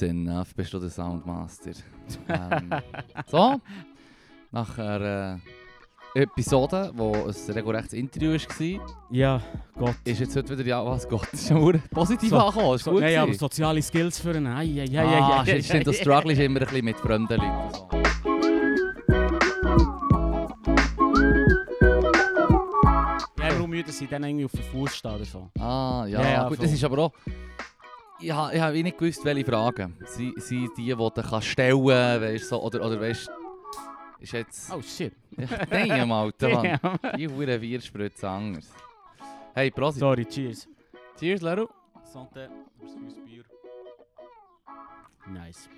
Close Enough bist du der Soundmaster. ähm, so, nach einer äh, Episode, wo ein regelrechtes Interview war, Ja, Gott. ist jetzt heute wieder, ja, was Gott, ist schon verdammt positiv So- angekommen, ist So, gut nein, aber gewesen. soziale Skills für einen. Ei, ei, ei, ah, ei, shit, stimmt, du strugglest immer ein bisschen mit fremden Leuten. So. Ja, warum müde sie dann irgendwie auf dem Fuß stehen oder so? Ah, ja, Ja, ja, gut, voll. das ist aber auch... Ich habe ich hab nicht gewusst, welche Fragen. Sie sind die, die du kannst stellen weißt, so, oder, oder weißt ist jetzt... Oh shit. Damn, Alter, Mann. Die Hure Bier spritzt anders. Hey, Prosit. Sorry, cheers. Cheers, Leru. Santé. Fürs Bier. Nice.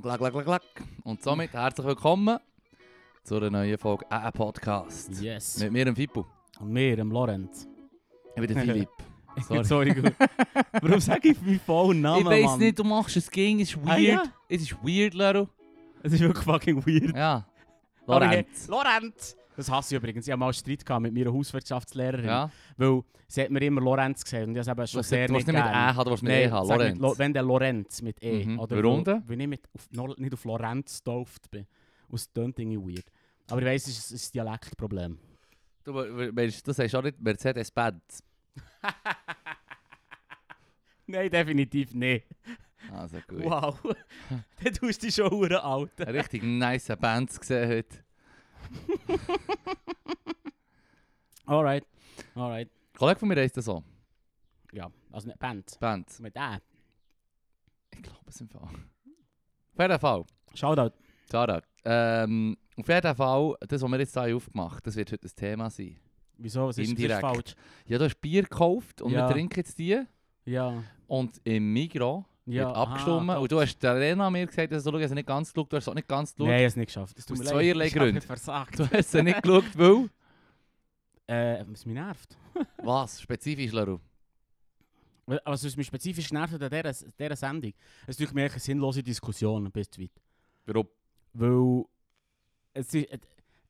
Glack, glack, glack, glack. Und somit herzlich willkommen zu einer neuen Folge «Ein Podcast». Yes. Mit mir, dem Fippo. Und mir, dem Lorenz. Ich bin der Philipp. Sorry. Sorry, gut. Warum sage ich meinen vollen Namen, ich Mann? nicht, du machst es ging, es ist Ah, weird. ja? Es ist weird, Leru. Es ist wirklich fucking weird. Ja. Aber Lorenz. hey, Lorenz! Das hasse ich übrigens. Ich hatte mal einen Streit gehabt mit meiner Hauswirtschaftslehrerin. Ja. Weil sie hat mir immer Lorenz gesagt und ich habe es schon Du sehr musst nicht nicht mit haben, du mit Nein, «E» haben, mit Lorenz. Lo wenn der Lorenz mit E. Mhm. Oder Warum denn? Weil ich mit auf, nicht auf Lorenz getauft bin. Und es klingt irgendwie weird. Aber ich weiss, es ist, ein Dialektproblem. Du, we- weißt, du sagst auch nicht Mercedes-Benz. Nein, definitiv nicht. Also gut. Wow. Dann tust du dich schon hure alt. Richtig nice Band gesehen heute. Alright. Alright. Ein Kollege von mir heisst das so. Ja, also nicht Band. Band. Mit E. Ich glaube es im Fall. Auf jeden Fall. Shoutout. Shoutout. Ähm, auf jeden Fall, das, was wir jetzt hier aufgemacht das wird heute das Thema sein. Wieso? Was ist, Indirekt. falsch? Ja, du hast Bier gekauft und Ja. wir trinken jetzt die. Ja. Und im Migros Ja. wird abgestimmt. und du hast der Lena mir gesagt, dass du schau, hast nicht ganz geschaut. Du hast es auch nicht ganz geschaut. Nein, ich habe es nicht geschafft. Es tut Aus mir leid. zweierlei Ich hab Gründen. versagt. Du hast es nicht geschaut, weil... Äh, was mich nervt. Was? Spezifisch, Leru? Was was mich spezifisch nervt an dieser, dieser Sendung, es ist mir eine sinnlose Diskussion bis zu weit. Warum? Weil es, ist,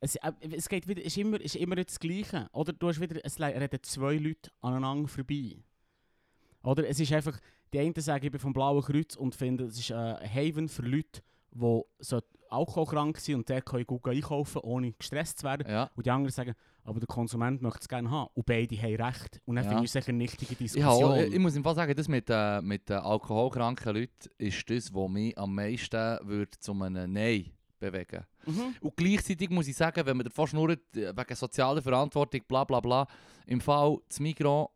es, äh, es geht wieder, ist immer, ist immer das Gleiche. Oder du hast wieder, es reden zwei Leute aneinander vorbei. Oder es ist einfach, die einen sagen, ich bin vom Blauen Kreuz und finden, es ist ein Haven für Leute, die so alkoholkrank sind und dort können gut einkaufen, ohne gestresst zu werden. Ja. Und die anderen sagen, aber der Konsument möchte es gerne haben. Und beide haben recht. Und dann Ja. finde ich sicher eine nichtige Ich, Diskussion. habe, ich muss im Fall sagen, das mit, äh, mit den alkoholkranken Leuten ist das, was mich am meisten würde zu einem Nein bewegen Mhm. Und gleichzeitig muss ich sagen, wenn man davon schnurrt, wegen sozialer Verantwortung, bla bla bla, im Fall das Migros,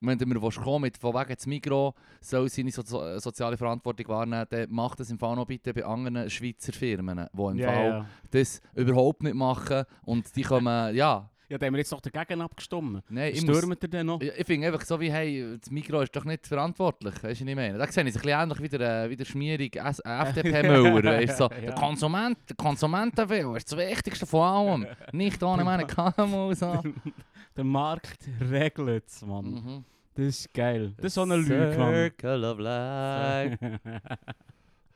wenn du mir kommen mit von wegen das Migros soll seine so so- soziale Verantwortung wahrnehmen, dann macht das im Fall noch bitte bei anderen Schweizer Firmen, die im Ja, Fall ja. das überhaupt nicht machen und die kommen, ja, Ja, da haben wir jetzt noch dagegen abgestimmt. nein, ich muss, Stürmt ihr denn noch? ich, finde einfach so wie, hey, das Mikro ist doch nicht verantwortlich, weißt du, was ich meine? Da sehe ich es ein bisschen ähnlich wie der, wie der FDP-Müller, weißt so, Ja. der Konsument, der Konsumentenwille ist das Wichtigste von allem, nicht ohne meine KMU, so. Der Markt regelt es, Mann. Mhm. Das ist geil. Das ist so eine Lüge, Mann. Circle of Life.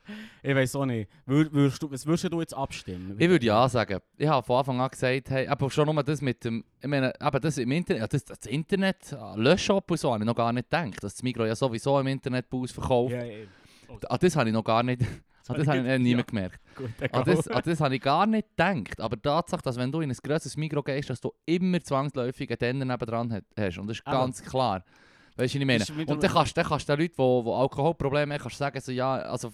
ich weiß auch nicht. Wür, würdest du, was würdest du jetzt abstimmen? Ich würde ja sagen. Ich habe von Anfang an gesagt, hey, aber schon nur das mit dem, ich meine, aber das im Internet, das, das Internet, ah, Löschshop und so, habe ich noch gar nicht gedacht, dass das Migros ja sowieso im Internet bei uns verkauft. Ja, ja. An das habe ich noch gar nicht, an das habe ich nie mehr gemerkt. Gut, An egal. das, an das habe ich gar nicht gedacht. Aber die Tatsache, dass wenn du in ein grosses Migros gehst, dass du immer zwangsläufig einen Denner nebendran hast. Und das ist Aber- ganz klar. Weißt du, was ich meine? Und dann kannst, dann kannst du den Leuten, die, die Alkoholprobleme haben, kannst sagen, so, ja, also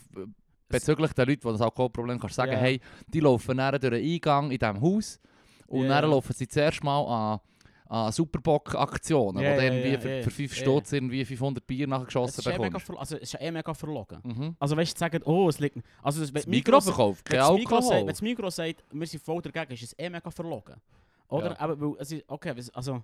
bezüglich den Leuten, die das Alkoholproblem kannst sagen, Ja. hey, die laufen dann durch den Eingang in diesem Haus und Ja, dann laufen sie zuerst mal an, an Superbock-Aktionen, Ja, wo irgendwie ja, für, für 5 ja. Stutz irgendwie 500 Bier es nachgeschossen ist, eh mega, also, es ist eh mega verlogen. Mhm. Also weißt du, sagen, oh, es liegt... Also, wenn Das Mikro verkauft, kein Alkohol. Wenn das Migros sagt, wir sind voll dagegen, ist es eh mega verlogen. Oder? Ja. Aber ist, okay, also...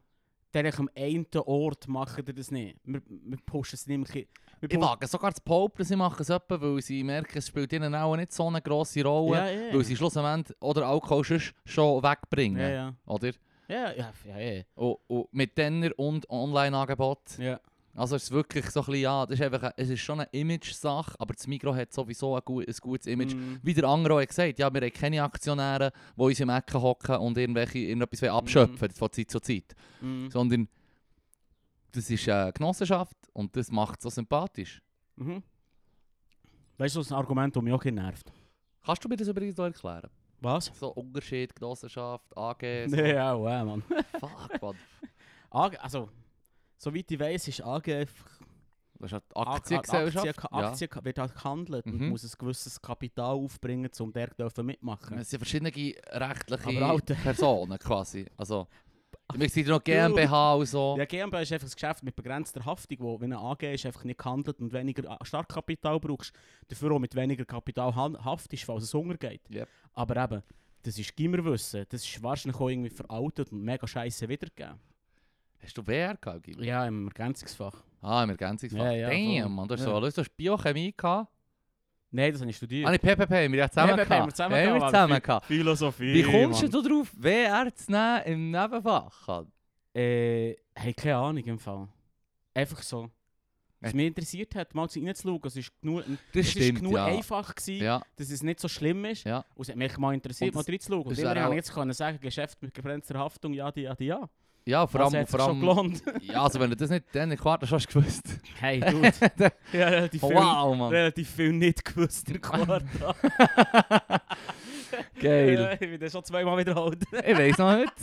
Direkt am einen Ort machen die das nicht. Wir, wir pushen es nicht mehr. Wir Ich wage sogar zu behaupten, sie machen es etwa, weil sie merken, es spielt ihnen auch nicht so eine grosse Rolle, Ja, ja. weil sie schlussendlich oder Alkohol schon wegbringen. Ja, ja. Oder? Ja, ja, ja, ja. Und, und mit Denner und Online-Angebot. ja. Also es ist wirklich so ein bisschen, ja, das ist einfach, ein- es ist schon eine Image-Sache, aber das Migros hat sowieso ein, gut, ein gutes Image. Mm. Wie der andere auch gesagt, ja, wir haben keine Aktionäre, die uns im Ecken hocken und irgendwelche, irgendetwas wollen abschöpfen von Zeit zu Zeit. Mm. Sondern das ist eine Genossenschaft und das macht es so sympathisch. Mhm. Weißt du, das ist ein Argument, das mich auch nervt. Kannst du mir das übrigens noch erklären? Was? So Unterschied, Genossenschaft, AG, so. Nee, ja, wow, Mann. Fuck, man. AG, also, soweit ich weiß, ist AG einfach... Das ist A- Aktiengesellschaft. Aktie, Aktie wird halt gehandelt und Mhm. muss ein gewisses Kapital aufbringen, um der dürfen mitmachen. Ja. Es sind verschiedene rechtliche Aber Alter. Personen quasi. Also, wir sind noch GmbH und so. Ja, GmbH ist einfach ein Geschäft mit begrenzter Haftung, wo, wenn eine AG ist, einfach nicht gehandelt und weniger A- Startkapital brauchst, dafür auch mit weniger Kapital haftest, falls es untergeht. Yep. Aber eben, das ist Gimmerwissen, das ist wahrscheinlich auch irgendwie veraltet und mega scheiße wiedergegeben. Hast du WR gehabt? Ja, im Ergänzungsfach. Ah, im Ergänzungsfach. Ja, ja, voll. Damn, man. Du hast, Ja. so, du hast Biochemie gehabt. Nein, das habe ich studiert. Ah, nicht PPP, haben wir ja zusammen PPP gehabt. haben wir zusammen gehabt, zusammen aber gehabt. Philosophie. Wie kommst Mann. du drauf, WR zu nehmen im Nebenfach? Äh, hey, keine Ahnung im Fall. Einfach so. Was Äh. mich interessiert hat, mal zu reinzuschauen, es ist genug, Das es ist stimmt, genug ja. einfach gewesen, Ja, dass es nicht so schlimm ist. ja. Und es hat mich mal interessiert, Und mal das- reinzuschauen. Und das wäre habe ich jetzt können sagen, Geschäft mit begrenzter Haftung, ja, die, ja, die, ja. Ja, vor Also allem... hat Vor sich schon allem gelohnt. ja, also wenn du das nicht dann in Quartal schon hast gewusst. hey, dude. ja, relativ Oh, viel, wow, Mann. relativ viel nicht gewusst in Quartal. Geil. ich bin das schon zweimal wiederholt. ich weiß noch nicht.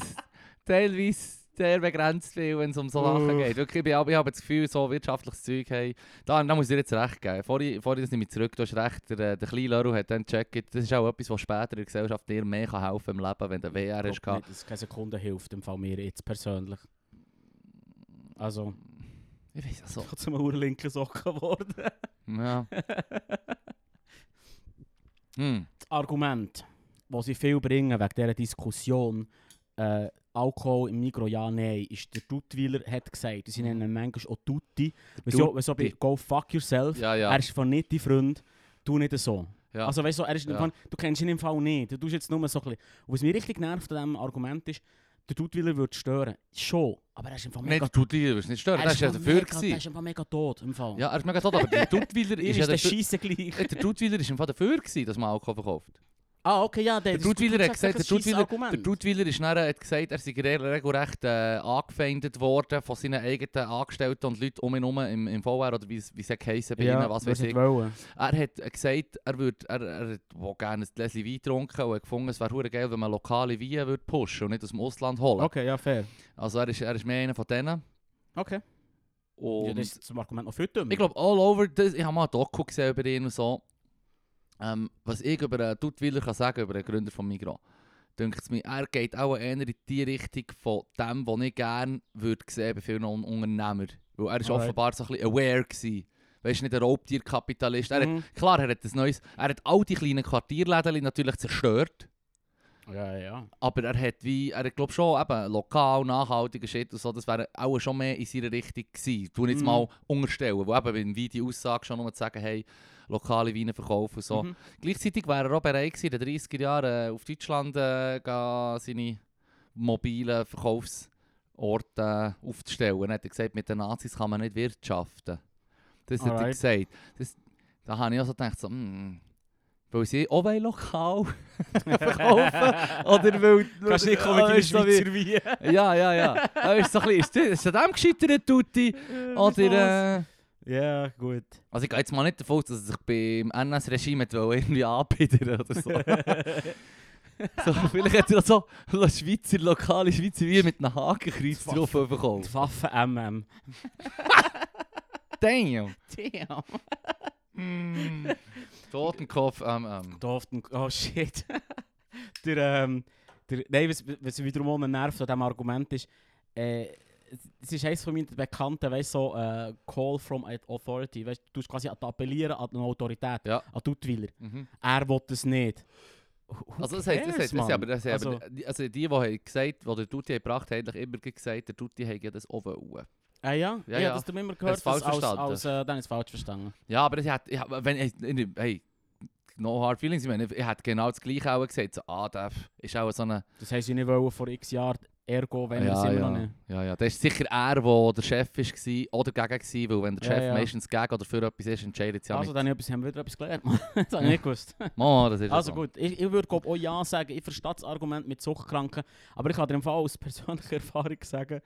Teilweise sehr begrenzt viel, wenn es um so Sachen geht. Wirklich, ich, bin, ich habe das Gefühl, so wirtschaftliches Zeug hey, da, da muss ich dir jetzt recht geben. Vorhin, vorhin das nehme ich zurück, du hast recht, der, der kleine Leru hat dann gecheckt, das ist auch etwas, was später in der Gesellschaft dir mehr kann helfen im Leben, wenn hast. Ich glaube nicht, dass keine Sekunde hilft, im Fall mir jetzt persönlich. Also, Ich weiß also. ich bin zu einem urlinken Socken geworden. Ja. Hm. das Argument, das sie viel bringen wegen dieser Diskussion, äh, Alkohol im Mikro, ja, nein, ist der Duttweiler hat gesagt, sie nennen manchmal auch Tutti. Wieso, wieso bei. Go Fuck Yourself, Ja, ja. er ist von nicht dein Freund, du nicht so. ja. Also weißt du, er ist Ja. du kennst ihn im Fall nicht, du tust jetzt nur so ein bisschen. Und was mich richtig nervt an diesem Argument ist, der Duttweiler würde stören. Schon, aber er ist Nein, mega... du tut dir, wirst nicht stören. er ist ja dafür. mega, er gewesen. ist Fall mega tot, im Fall. Ja, er ist mega tot, aber der Duttweiler ist ist ja der dafür. Scheisse gleich. Der Duttweiler ist im Fall dafür gewesen, dass man Alkohol verkauft. Ah, okay, ja, der, Der hat gesagt, der ist nachher, hat gesagt, er sei re- regelrecht äh, angefeindet worden von seinen eigenen Angestellten und Leuten um ihn herum im, im VR oder wie es geheissen bei ihnen, was weiß ich. Wollen. Er hat gesagt, er würde er, er wo gerne ein Gläschen Wein getrunken und hat gefunden, es wäre geil, wenn man lokale Weine würde pushen und nicht aus dem Ausland holen. Okay, ja, fair. Also er ist, er ist mehr einer von denen. Okay. Und ja, das ist zum Argument noch viel dümmer. ich glaube, all over, das, ich habe mal ein Doku gesehen über ihn und so. Ähm, was ich über einen Duttweiler kann sagen, über den Gründer von Migros, denkt es mir, er geht auch eher in die Richtung von dem, was ich gerne würde sehen bei vielen Un Unternehmern. Weil er ist Alright. offenbar so ein bisschen aware gewesen. Weißt du, nicht ein Raubtierkapitalist. Er hat, Mhm. klar, er hat ein neues, er hat all die kleinen Quartierläden natürlich zerstört. Ja, ja. Aber er hat wie, er hat glaub schon eben lokal, nachhaltiger Shit und so, das wäre auch schon mehr in seiner Richtung gewesen. Tu jetzt Mhm. mal unterstellen, wo eben wenn wie die Aussage schon nur zu sagen, hey, lokale Weine verkaufen und so. Mhm. Gleichzeitig wäre er auch bereit gewesen, in den 30er Jahren äh, auf Deutschland äh, gehen, seine mobilen Verkaufsorte äh, aufzustellen. Er hat gesagt, mit den Nazis kann man nicht wirtschaften. Das hat er Alright. gesagt. Das, da habe ich auch so gedacht, so, mm, weil sie auch wollen lokal verkaufen Oder weil... Kannst nicht kommen Ah, mit ist so Schweizer Wein. Ja, ja, ja. Aber ist so ein bisschen, ist das an dem gescheitert, Tutti? Oder... Ja, gut. also ich gehe jetzt mal nicht davon aus, dass er sich beim NS-Regime irgendwie anbieten oder so. so. Vielleicht hat er so Schweizer, lokale Schweizer Wein mit einem Hakenkreuz drauf Die verkauft. Waffe MM. Damn! Damn. Mm. Totenkopf, ähm. Doften. Oh shit. der, ähm, der, nein, was, was wiederum auch ein Nerv an diesem Argument ist, äh, es ist eines von meinen Bekannten, weißt so, äh, Call from an Authority. Weißt, du tust quasi an appellieren an eine Autorität, Ja. an Duttweiler. Mhm. Er will es nicht. Who Also das, hat, das, hat, das, aber, das, Also- aber, die- also die, die haben gesagt, die der Tutti gebracht haben, eigentlich immer gesagt, der Tutti hat ja das auch wollen. Ah ja? Ja, Ja, ja. das du immer gehört, du falsch als, verstanden? als, äh, dann ist es falsch verstanden. Ja, aber ich hat, ich, wenn ich, hey, no hard feelings, ich meine, ich hätte genau das gleiche auch gesagt, so, ah, der ist auch so eine... Das haben sie nicht wollen vor x Jahren, ergo, wenn wir es ja, immer ja, noch nicht. ja, ja, das ist sicher er, der der Chef war oder gegen war, weil wenn der Ja, Chef ja. meistens gegen oder für etwas ist, entscheidet es ja also, dann haben wir etwas- haben wir wieder etwas gelernt. Das habe ich nicht gewusst. Mama, das ist ja Also so. gut, ich, ich würde glaub, auch ja sagen, ich verstehe das Argument mit Suchtkranken, aber ich kann dir im Fall aus persönlicher Erfahrung sagen,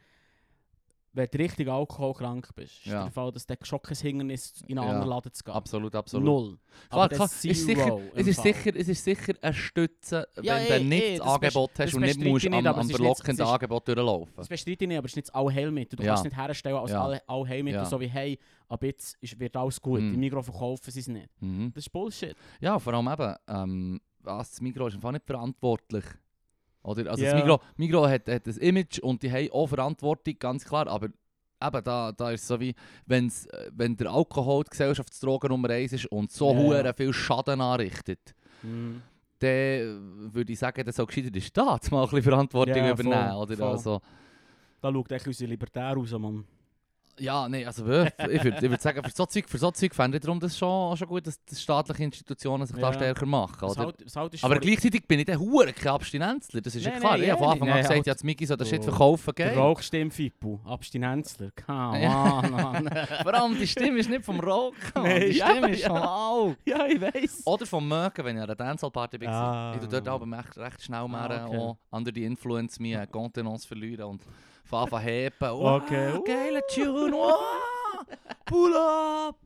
wenn du richtig alkoholkrank bist, ist Ja. der Fall, dass der kein Hindernis in einen Ja. anderen Laden zu gehen. Absolut, absolut. Null. Klar, klar, ist sicher, es, ist Fall. sicher, es ist sicher eine Stütze, wenn Ja, du eh, nicht eh, das Angebot hast und nicht musst ich nicht, am, am verlockenden Angebot durchlaufen. Das bestreite ich nicht, aber es ist nicht das Allheilmittel. Du kannst es nicht herstellen als Ja. All Allheilmittel, Ja. so wie «Hey, ab jetzt wird alles gut, Mhm. im Migros verkaufen sie es nicht». Mhm. Das ist Bullshit. Ja, vor allem eben, ähm, das Migros ist einfach nicht verantwortlich. Oder? Also Ja. das Migros, Migros hat, hat ein Image und die haben auch Verantwortung, ganz klar, aber eben, da, da ist es so wie, wenn's, äh, wenn der Alkohol die Gesellschaftsdroge Nummer eins ist und so ja. viel Schaden anrichtet, Mhm. dann würde ich sagen, dass auch gescheiter der Staat mal ein bisschen Verantwortung Ja, übernehmen. voll, oder? voll. Also, Da schaut echt unsere Libertär raus, Mann. Ja, nein, also wirklich, ich würde würd sagen, für so Zeug, für so Zeug fände ich darum das schon, schon gut, dass, staatliche Institutionen sich da Ja. stärker machen. Oder? halt, halt Aber gleichzeitig bin ich dann hure kein Abstinenzler, das ist ja Nein, klar. nein, ich habe von ja, Anfang an gesagt, halt- ja, das Miggi soll den Shit Oh. verkaufen, Der gell? Rauchstimm Fippo, Abstinenzler. Come Ja. on. Vor allem, die Stimme ist nicht vom Rauchen, Mann. Nein, die ja, Stimme ist ja. vom Alk. ja, ich weiss. Oder vom Mögen, wenn ich an einer Dancehall-Party bin. Ah. Ich tue dort aber recht, recht schnell mehr Ah, okay. auch under die Influence meine Contenance verlieren und an heben. Oh, Okay. Geiler Tune, oh, pull up!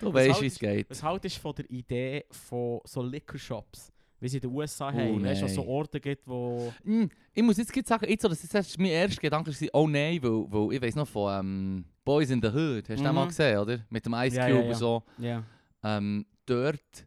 Du weißt, wie es geht. Was halt ist von der Idee von so Liquor Shops, wie sie in den USA Oh, haben, weißt du, so. Orte gibt, wo... Mm, ich muss jetzt sagen, jetzt, so, das ist mein erster Gedanke, war, oh nein, weil, weil ich weiß noch von ähm, Boys in the Hood, hast du den Mhm. mal gesehen, oder? Mit dem Ice Ja, Cube ja, ja. und so. Ja. Ähm, dort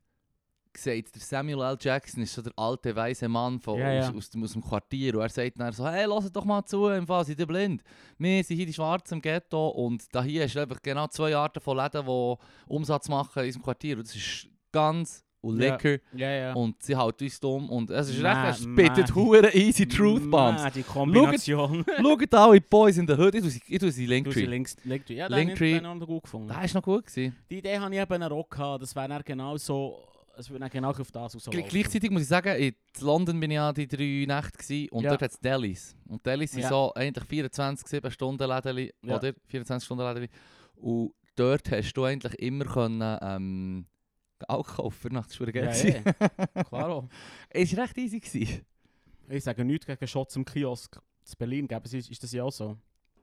sagt der Samuel L. Jackson, ist so der alte weiße Mann von, Ja, ja. Aus, aus, dem, aus dem Quartier. Und er sagt dann so: Hey, lasst doch mal zu, im Fall, ihr blind? Wir sind hier die Schwarzen im Ghetto und da hier ist einfach genau zwei Arten von Läden, die Umsatz machen in unserem Quartier. Und das ist ganz und lecker Ja, ja. und sie halten uns dumm. Und es ist recht, es spittet ma- hure easy Truth Bombs. Ma, die Kombination. Schaut alle Boys in the Hood, ich tue sie- Du Linktree. links, Linktree. Ja, den Linktree. habe ich noch gut gefunden. Das war noch gut. Gewesen. Die Idee habe ich eben auch gehabt, das wäre genau so... Es würde dann genau auf das Gl rauslaufen. gleichzeitig muss ich sagen, in London bin ich ja die drei Nächte gewesen, und Ja. dort hat es Delis. Und Delis sind Ja. so eigentlich 24, 7 Stunden Läden, Ja. oder? 24 Stunden Läden. Und dort hast du eigentlich immer können, ähm, Alkohol kaufen nach der Ja, ja. Klar Es war recht easy. Gewesen. Ich sage nichts gegen Shots im Kiosk. In Berlin geben sie, ist das ja auch so.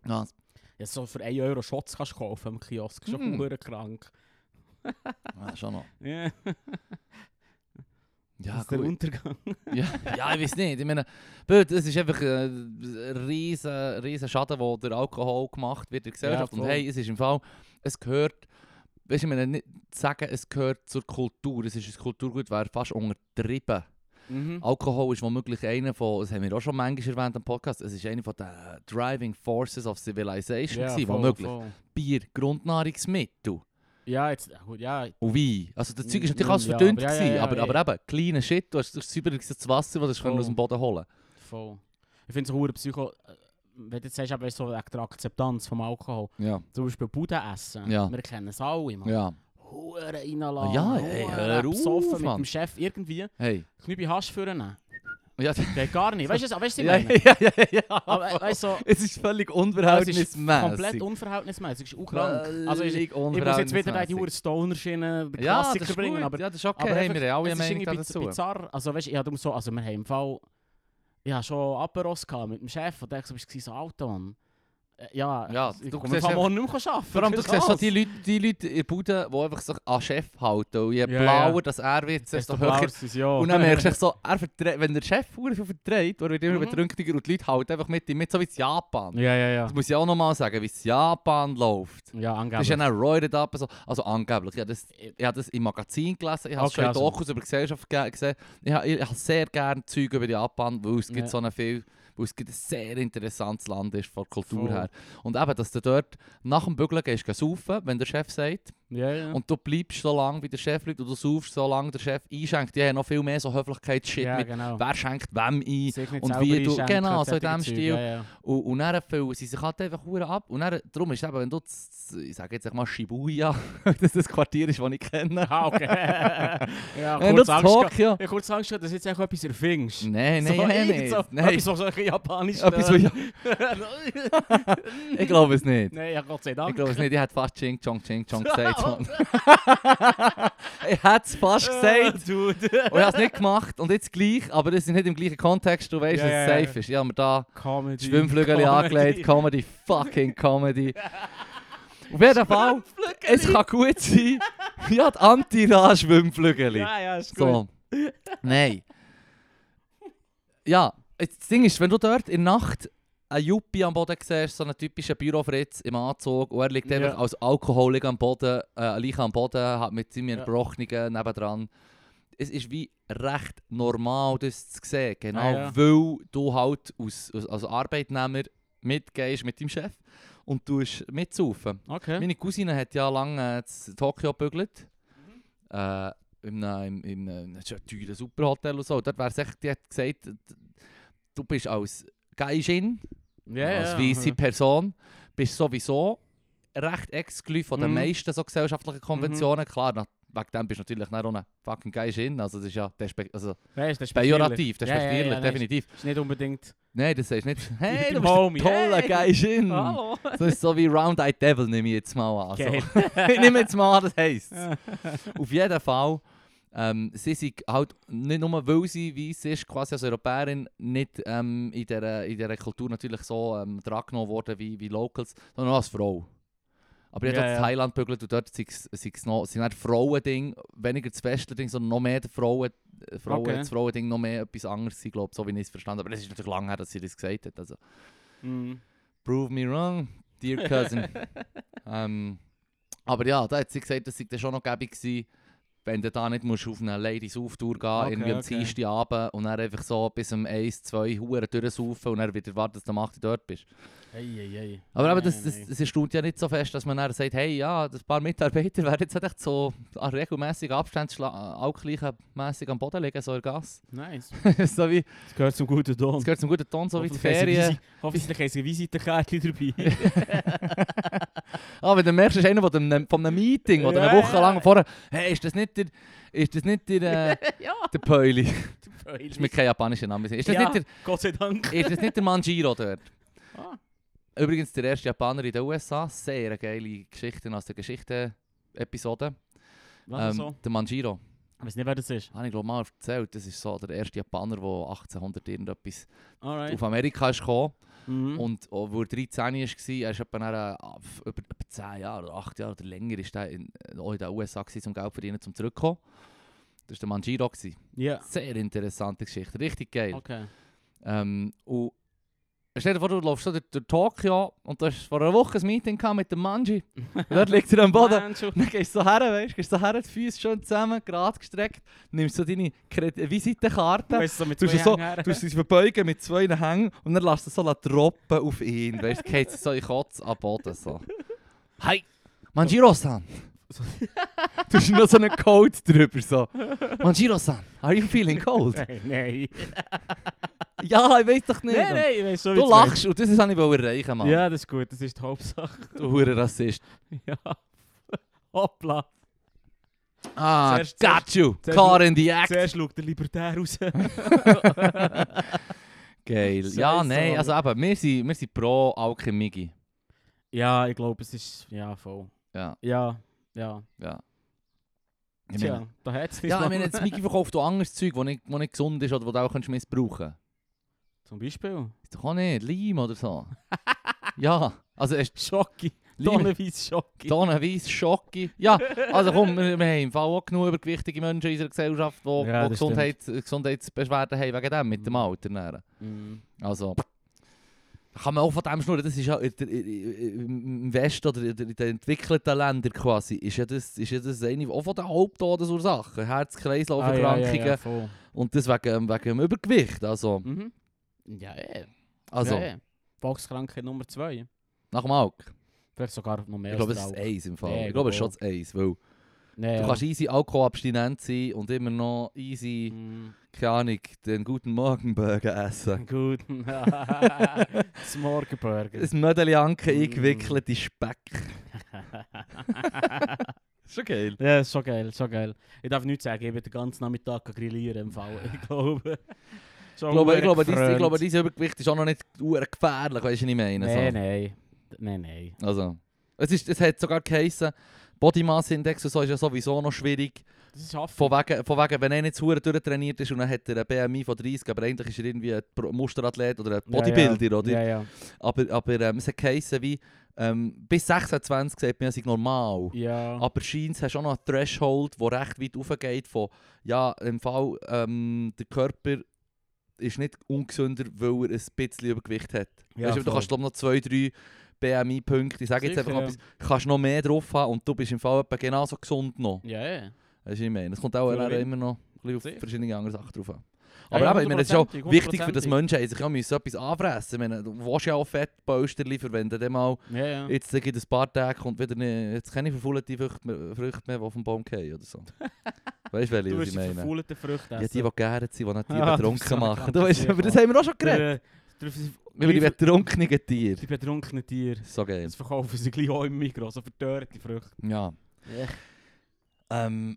Ja, Ja, so für 1 Euro Shots kannst du kaufen im Kiosk. Schon mm. krank. Ja, schon noch. Ja, Ja, das ist der gut. Untergang. ja, ja, ich weiß nicht. Ich meine, es ist einfach ein riesen, riesen Schaden, der der Alkohol gemacht wird in der Gesellschaft. und voll. hey, es ist im Fall, es gehört, weißt du, ich meine, nicht sagen, es gehört zur Kultur. Es ist ein Kulturgut, wäre fast untertrieben. Mhm. Alkohol ist womöglich einer von, das haben wir auch schon manchmal erwähnt am Podcast, es ist einer von den Driving Forces of Civilization, Ja, gewesen, voll, womöglich. voll. Bier, Grundnahrungsmittel Ja, jetzt, ja, gut, ja, und Wein. Also das Zeug ist Mm, natürlich alles ja, verdünnt, aber ja, ja, ja, aber, ja. aber eben, kleiner Shit, du hast das sauberes Wasser, das du aus dem Boden holen voll. Ich finde es auch Psycho... äh, Wenn du jetzt sagst, eben so wegen der Akzeptanz vom Alkohol. Ja. Zum Beispiel Bude essen. Ja. Wir kennen es alle, man. Ja. Hure reinlassen. Ja, ey, hure hör auf, mit dem Chef irgendwie. Hey. Knübi Hasch führen. Ja, Geht gar nicht. Weißt du, weißt was ja, ich ja, meine? ja, ja, ja. Aber äh, weißt so, es ist völlig es ist unverhältnismäßig. komplett unverhältnismäßig. Es ist auch krank. Also ich, ich muss jetzt wieder die unverhältnismäßig. Hure Stoner-Schiene, den Ja, Klassiker bringen, aber ja, das ist okay. aber hey, wir haben alle eine ist Meinung dazu. biz- bizarr. Also weißt, ich so, also wir haben im Fall, ich hatte schon Aperos mit dem Chef und der du so Auto, Mann. Äh, Ja, Ja, ich du siehst einfach morgen nicht mehr arbeiten. Vor allem, du Das siehst so die Leute, die Leute in der Bude, die einfach sich an Chef halten. Und je Ja, blauer ja. das er wird, desto höher. ist ja. Und dann merkst du so, er wenn der Chef viel vertreibt, er wird immer Mhm. betrunkener und die Leute halten einfach mit ihm mit, so wie in Japan. Ja, ja, ja. Das muss ich auch nochmal sagen, wie es Japan läuft. Ja, Das angeblich. ist ja dann roided up. So. Also angeblich. Ich habe das, ich habe das im Magazin gelesen, ich habe es Okay, schon in also. Dokus über Gesellschaft ge gesehen. Ich habe, ich habe sehr gerne Zeug über Japan, weil es gibt so eine viel, weil es gibt ein sehr interessantes Land ist von der Kultur Voll. her. Und eben, dass du dort nach dem Bügeln gehst, gehst saufen, wenn der Chef sagt, ja, ja. und du bleibst so lange, wie der Chef liegt, und du saufst so lange der Chef einschenkt. Die haben noch viel mehr so Höflichkeitshshit ja, mit, genau. wer schenkt wem ein. Und wie du- genau, so in dem Zeug, Stil. Ja, ja. Und, und dann füllen sie sich halt einfach hure ab. Und dann, darum ist eben, wenn du, ich sage jetzt mal Shibuya, das das Quartier ist, das ich kenne. Ah, okay. ja, Wenn du kurz Angst. Tokio... Ich habe kurz Angst dass jetzt auch etwas erfindest. Nein, nein, so, nein, nein. So, nein. Etwas, was so ein japanisch tönt. Ich glaube es nicht. Nein, ja, Gott sei Dank. Ich glaube es nicht. Ich hätte fast Ching Chong Ching Chong gesagt. Mann. ich hätte es fast gesagt. Dude. Und ich habe es nicht gemacht und jetzt gleich, aber das ist nicht im gleichen Kontext, du weißt, Ja, dass es safe ist. Ich habe mir da Comedy. Schwimmflügel Comedy. angelegt, Comedy, fucking Comedy. Auf jeden Fall, es kann gut sein, ja, die Anti-Ra-Schwimmflügel. Ja, ja, ist gut. So. Nein. Ja, das Ding ist, wenn du dort in der Nacht einen Juppie am Boden siehst, so einen typischen Bürofritz im Anzug, und er liegt einfach als Alkoholiker am Boden, äh, ein Leiche am Boden, hat mit seinem Ja. Entbrochenen nebendran. Es ist wie recht normal, das zu sehen. Genau, Ah, ja. weil du halt als, als, Arbeitnehmer mitgehst mit deinem Chef und du mitsaufen. Okay. Meine Cousine hat ja lange in Tokio gebügelt. Mhm. Äh, in einem, in ein teures Superhotel und so. Dort wär's echt, die hat gesagt, du bist als Gaijin, Ja, als ja. weisse Person, bist sowieso recht exklusiv von den Mhm. meisten so gesellschaftlichen Konventionen. Klar, na, wegen dem bist du natürlich nicht ein fucking Gaijin. Also das ist ja despe also, das ist pejorativ, Ja, ja, ja, despektierlich, definitiv. Ist nicht unbedingt. Nein, das du nicht. Hey, du bist Homie. ein toller Hey. Gaijin. Hallo. Das ist so wie Round-Eyed Devil, nehme ich jetzt mal an. So. Geil. ich nehme jetzt mal an, das heisst. Auf jeden Fall, ähm, sie sind halt nicht nur, weil sie weiss ist, quasi als Europäerin, nicht ähm, in, dieser, in dieser Kultur natürlich so ähm, drangenommen worden wie, wie Locals, sondern auch als Frau. Aber ich Ja, habe ja. Thailand gebügelt und dort sind es noch, sind nicht Frauending, weniger das Westler-Ding, sondern noch mehr der Frauen, äh, Frauen, Okay. das Frauending noch mehr etwas anderes sein, glaube so wie ich es verstanden habe. Aber es ist natürlich lange her, dass sie das gesagt hat. Also, Mhm. prove me wrong, dear cousin. ähm, aber ja, da hat sie gesagt, das sei dann schon noch gäbig gewesen, wenn du da nicht musst auf eine Ladies Auf-Tour gehen, Okay, irgendwie am okay. Dienstagabend und dann einfach so bis um 1, 2 Huren durchsaufen und dann wieder warten, dass du am 8 Uhr dort bist. Ei, ei, ei. Aber eben, das, das, das erstaunt ja nicht so fest, dass man dann sagt, hey, ja, ein paar Mitarbeiter werden jetzt echt so an regelmäßigen Abständen schla- alkgleichenmässig am Boden liegen, so in Gasse. Nice. so wie, Das gehört zum guten Ton. das gehört zum guten Ton, so wie die Ferien. Hoffentlich haben sie Visitenkärtchen dabei. Ah, wenn du merkst, ist einer von einem, von einem Meeting oder eine Woche lang vorher, hey, ist das nicht der, ist das nicht der, äh, ja. der Peuli? ist mir kein japanischer Name. Ist das, Ja. nicht der, Gott sei Dank. ist das nicht der Manjiro dort? Ah. Übrigens der erste Japaner in den USA, sehr geile Geschichten aus der Geschichte-Episode. Ähm, so? Der Manjiro, Ich weiß nicht, wer das ist. habe ich glaube mal erzählt, das ist so der erste Japaner, der 1800 irgendetwas Alright. auf Amerika ist gekommen. Mhm. Und auch, wo er 13 war, er ist etwa dann, äh, f- über, über 10 Jahre oder 8 Jahre oder länger ist er in, auch in den USA gewesen, um Geld zu verdienen, zum zurückzukommen. Das war der Manjiro. Ja. Sehr interessante Geschichte, richtig geil. Okay. Ähm, und stell dir vor, du läufst so durch, durch Tokio und du hast vor einer Woche ein Meeting mit dem Manji. Dort liegt er am Boden. Und dann gehst du so her, weißt, gehst so her, die Füße schön zusammen, gerade gestreckt, nimmst so deine Kredit- Visitenkarte, Weißt so mit hast so-. Du sie verbeugen mit zwei Hängen und dann lässt du so droppen auf ihn. Weißt du, geht so in Kotz am Boden. So. Hi, Manjiro-san. du hast noch so einen Code drüber. So. Manjiro-san, are you feeling cold? Nein, nein. ja, ich weiß doch nicht. Nein, nein, ich weiß so, Du lachst und das wollte ich erreichen. Mann. Ja, das ist gut, das ist die Hauptsache. Du hure Rassist. ja. Hoppla. Ah, Zuerst- got you. zuerst- Car in the act. Zuerst schaut der Libertär raus. Geil. Ja, nein, Mann. also eben, wir sind, wir sind pro Alchemie. ja, ich glaube, es ist... Ja, voll. Ja, Ja, ja. ja. Ich Tja, da hat es Ja, ich meine, jetzt Migi verkauft du anderes Zeug, das nicht, nicht gesund ist oder das du auch missbrauchen kannst. Zum Beispiel. Ist doch auch nicht. Leim oder so. ja, also es ist Schocki. Leim, Tonnenweise Schocki. Tonnenweise Schocki. Ja, also komm, wir, wir haben im Fall auch genug übergewichtige Menschen in unserer Gesellschaft, die, Ja, die Gesundheit, Gesundheitsbeschwerden haben wegen dem, mit dem Mhm. Alter. dann. Mhm. Also, kann man auch von dem schnurren. Das ist ja im Westen oder in den entwickelten Ländern quasi, ist ja das, ist ja das eine auch von den Haupttodesursachen. Herz-Kreislauf-Erkrankungen Ah, ja, ja, voll. und das wegen, wegen dem Übergewicht. Also, Mhm. Ja, eh. also ja, eh. Volkskrankheit Nummer 2. nach dem Alk. Vielleicht sogar noch mehr Ich glaube, es ist eins im Fall. Ja, ich glaube, es ist schon das weil Nee, du kannst easy alkoholabstinent sein und immer noch easy, Mhm. keine Ahnung, den guten Morgenburger essen. Gut. das Morgenburger. Ein Mödelianke Mm. eingewickelt in Speck. Schon geil. ja, schon geil, schon geil. Ich darf nichts sagen, ich bin den ganzen Nachmittag grillieren im Fall. Ich glaube. Ich glaube, ich glaube, dies, ich glaube, dieses Übergewicht ist auch noch nicht gefährlich, weißt du, was ich meine? Nein, so. nein. Nein, nein. Also, es, ist, es hat sogar geheißen, Body Mass Index und so ist ja sowieso noch schwierig. Das ist affig. Von wegen, von wegen wenn er nicht zu durchtrainiert ist und dann hat er einen BMI von 30, aber eigentlich ist er irgendwie ein Musterathlet oder ein Bodybuilder, ja, ja. oder? Ja, ja. Aber, aber ähm, es hat geheißen wie, ähm, bis 26 sagt man, es sei normal. Ja. Aber scheint hast du auch noch einen Threshold, der recht weit aufgeht von, ja, im Fall, ähm, der Körper ist nicht ungesünder, weil er ein bisschen Übergewicht hat. Ja, weißt du, voll. kannst glaub, noch zwei, drei BMI-Punkte, ich sage jetzt Sicher, einfach ja. etwas, kannst noch mehr drauf haben und du bist im Fall etwa genauso gesund noch. Ja, ja. Weißt du, ich meine? Es kommt auch immer noch ein bisschen auf verschiedene andere Sachen drauf an. Ja, Aber ja, eben, ich meine, es ist auch wichtig für das. Menschen, sich ja müssen etwas anfressen. Ich meine, du willst ja auch Fettpolsterli, du dann mal Ja, ja. jetzt in ein paar Tagen kommt wieder eine, jetzt keine verfaulte Früchte mehr, Früchte mehr, die auf dem Baum fallen oder so. weißt du, welche, Du was ich meine? verfaulten Früchte Ja, essen. die, die gären sind, die nicht die Ah, betrunken machen. Du weißt, über das haben wir auch schon geredet. Der, der, Über die betrunkenen Tiere. die betrunkenen Tiere. So geil. Das verkaufen sie gleich auch im Mikro, so verdörrte Früchte. Ja. Ähm,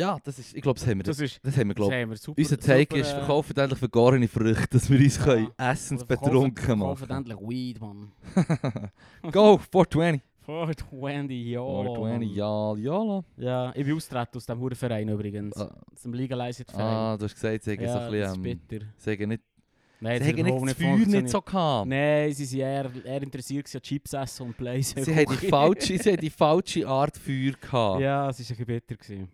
ja, das ist, ich glaube, das haben wir. Das, ist... das haben wir, Das glaub. haben wir super... Unser Take super, ist, äh, verkaufen endlich vergorene Früchte, dass wir uns Ja. können essensbetrunken verkaufen- verkaufen machen endlich Weed, Mann. Go, 420. For 20, ja. 420, ja, ja. Ja, ich bin austreten aus diesem Hurenverein übrigens. Ah, Aus dem Legalized-Verein. ah, du hast gesagt, sie ja, so ein bisschen, ähm, bitter. sie haben nicht, Nein, sie haben nicht das Feuer nicht so gehabt. Nein, sie sind eher, eher interessiert an Chips essen und Blaze. Sie haben die falsche, sie die falsche Art Feuer gehabt. Ja, es war ein bisschen bitter. Gewesen.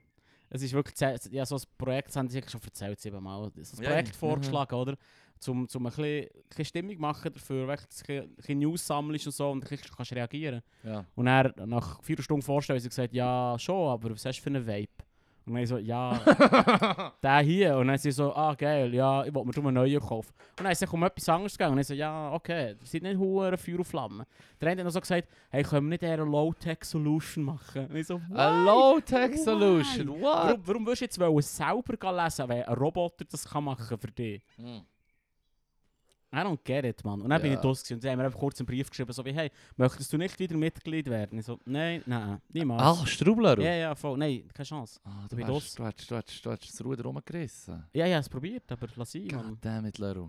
Es ist wirklich, ja, so ein Projekt, das haben sie schon erzählt, siebenmal. So ein Ja, Projekt ja. vorgeschlagen, oder? Zum, zum ein bisschen, Stimmung machen dafür, weil du ein bisschen- News sammelst und so und ein bisschen kannst reagieren. Ja. Und er nach vier Stunden Vorstellung gesagt, ja, schon, aber was hast du für einen Vape? Und dann ich so, ja, der hier. Und dann sie so, ah geil, ja, ich wollte mir drum einen neuen kaufen. Und dann ist es um etwas anderes gegangen. Und ich so, ja, okay, das sind nicht hohe Feuer und Flammen. Der eine hat noch so gesagt, hey, können wir nicht eher eine Low-Tech-Solution machen? Und ich so, A why? low-tech solution, what? Warum, warum willst du jetzt wollen selber lesen, wenn ein Roboter das kann machen für dich? Hm. I don't get it, man. Und dann bin Ja. ich draus gewesen und sie haben mir einfach kurz einen Brief geschrieben, so wie, hey, möchtest du nicht wieder Mitglied werden? Ich so, nein, nein, niemals. Ah, Strubler. Ja, ja, voll. Nein, keine Chance. Ah, Du hast, du, hast, du, hast, du hast das Ruder rumgerissen. Ja, ja, es probiert, aber lass ihn, Mann. Goddammit, Leru.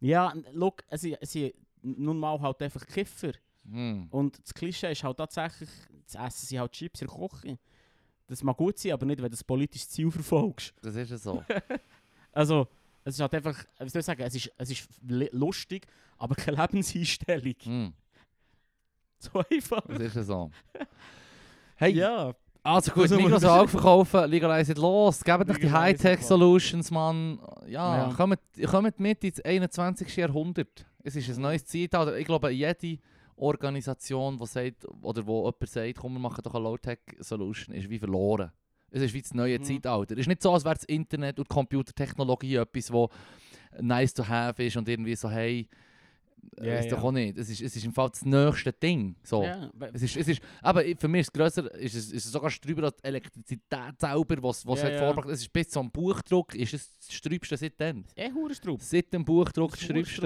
Ja, look, es sind nun mal halt einfach Kiffer. Hm. Und das Klischee ist halt tatsächlich, das Essen sind halt Chips in der Küche. Das mag gut sein, aber nicht, wenn du das politisches Ziel verfolgst. Das ist ja so. Also, es ist halt einfach, wie soll ich sagen, es ist, es ist lustig, aber keine Lebenseinstellung. hm. So einfach. Das ist ja so. Hey, Ja. also gut, Also, Migros auch verkaufen, legalisiert los, gebt euch die Legalisiert Hightech los. Solutions, Mann. Ja, Ja. Kommt, kommt mit ins 21. Jahrhundert. Es ist ein neues Zeitalter. Ich glaube, jede Organisation, die sagt, oder wo jemand sagt, komm, wir machen doch eine Low-Tech Solution, ist wie verloren. Es ist wie das neue Mhm. Zeitalter. Es ist nicht so, als wäre das Internet und Computertechnologie etwas, wo nice to have ist und irgendwie so, hey, yeah, ist doch auch nicht. Es ist, es ist im Fall das nächste Ding. So. we- Es ist, es ist, aber für mich ist es grösser, ist es, ist es sogar drüber als die Elektrizität selber, was was Ja, hat vorgebracht. Es ist bis zum Buchdruck, ist es das Sträubste seitdem. Eh, Hurenstraub. Seit dem Buchdruck das Das ist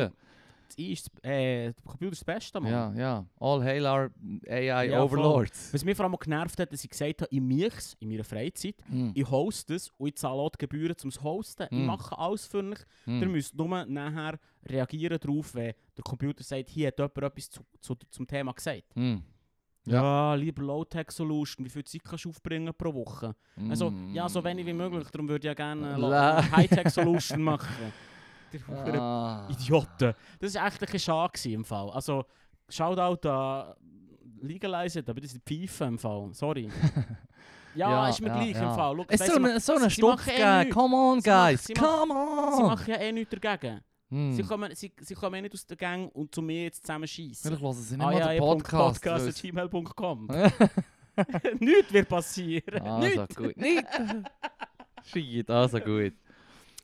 Sträubste. Das I ist, äh, der Computer ist das Beste, Mann. Ja, ja. All hail our AI Ja, voll. Overlords. Was mich vor allem genervt hat, dass ich gesagt habe, ich mich's in meiner Freizeit, Hm. ich hoste es und ich zahle auch die Gebühren zum Hosten. Ich Mm. mache alles für euch. Ihr Hm. müsst nur nachher reagieren darauf, wenn der Computer sagt, hier hat jemand etwas zu, zu, zum Thema gesagt. Hm. Ja, lieber Low-Tech-Solution, wie viel Zeit kannst du aufbringen pro Woche? Also, Hm. ja, so wenig wie möglich, darum würde ich ja gerne High-Tech-Solution machen. Verdammte Ah. Idioten. Das war echt ein schade im Fall. Also, Shoutout an Legalize, aber das ist Pfeife im Fall. Sorry. Ja, Ja, ist mir ja, gleich ja. im Fall. Schau, Es weißt so eine sie machen Stupf eh. Come on, Sie guys. sie Come Sie on. machen ja eh nichts dagegen. Hm. Sie, kommen, sie, sie kommen eh nicht aus der Gang und zu mir jetzt zusammen schießen. Vielleicht hören sie nicht Ah mal ja, den Podcast. Podcast gmail.com. weil- nichts wird passieren. also nichts. gut. Nicht. Shit, also gut.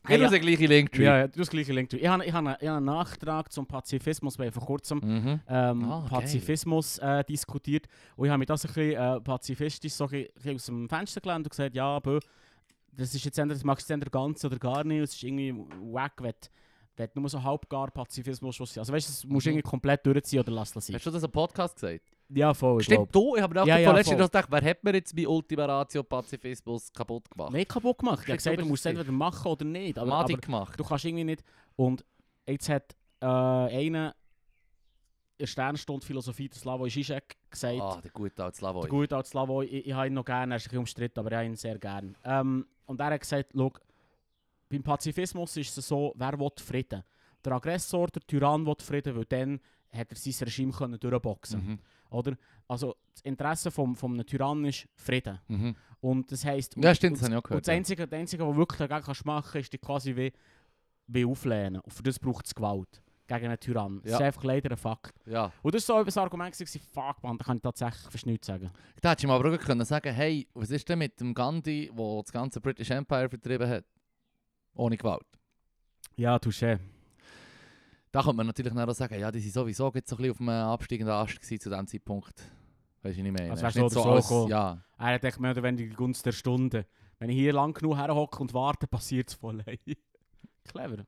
Hey, Ich ja. muss den gleichen Linktree. Ja, ja, du hast gleich Link. Ich habe, ich, habe, ich habe einen Nachtrag zum Pazifismus, weil vor kurzem Mhm. ähm, Ah, geil. Pazifismus äh, diskutiert. Und ich habe mich das ein bisschen äh, pazifistisch so ein bisschen aus dem Fenster gelehnt und gesagt, ja, bö, das ist jetzt entweder, das magst du entweder ganz oder gar nicht. Es ist irgendwie wack, wenn, du- wenn du nur so halbgar Pazifismus willst. Also weißt du, es musst du Mhm. irgendwie komplett durchziehen oder lass es sein. Hast du das im Podcast gesagt? Ja, voll. ich Stimmt, du? Ich habe mir auch Ja, ja, letztens gedacht, wer hat mir jetzt bei Ultima Ratio Pazifismus kaputt gemacht? Nicht kaputt gemacht. Ich habe gesagt, du musst es entweder machen oder nicht. Aber, gemacht. du kannst irgendwie nicht. Und jetzt hat äh, einer der Sternstunde Philosophie der Slavoj Žižek gesagt. Ah, der gute alte Slavoj. Der gute alte Slavoj, ich, ich habe ihn noch gerne, er ist ein bisschen umstritten, aber ich habe ihn sehr gerne. Ähm, und er hat gesagt, schau, beim Pazifismus ist es so, wer will Frieden? Der Aggressor, der Tyrann will Frieden, weil dann hat er sein Regime können durchboxen Mhm. Oder? Also das Interesse vom, vom einem Tyrann ist Frieden. Mhm. Und das heisst... Ja, stimmt, und, das habe ich auch und gehört. das Einzige, das Einzige, was du wirklich dagegen kannst machen kannst, ist dich quasi wie, wie auflehnen. Und für das braucht es Gewalt gegen einen Tyrann. Das Ja. ist einfach leider ein Fakt. Ja. Und das war so ein Argument, gewesen, fuck man, da kann ich tatsächlich fast nichts sagen. Da hättest du ihm aber auch können sagen hey, was ist denn mit dem Gandhi, der das ganze British Empire vertrieben hat? Ohne Gewalt. Ja, touché. Da könnte man natürlich dann auch sagen, ja, die sind sowieso jetzt so ein bisschen auf einem absteigenden Ast gewesen zu diesem Zeitpunkt. Weißt du, was ich meine? Also wärst du nicht oder so als- gekommen. Ja. Er hat echt mehr oder weniger die Gunst der Stunde. Wenn ich hier lang genug herhocke und warte, passiert es voll. Clever.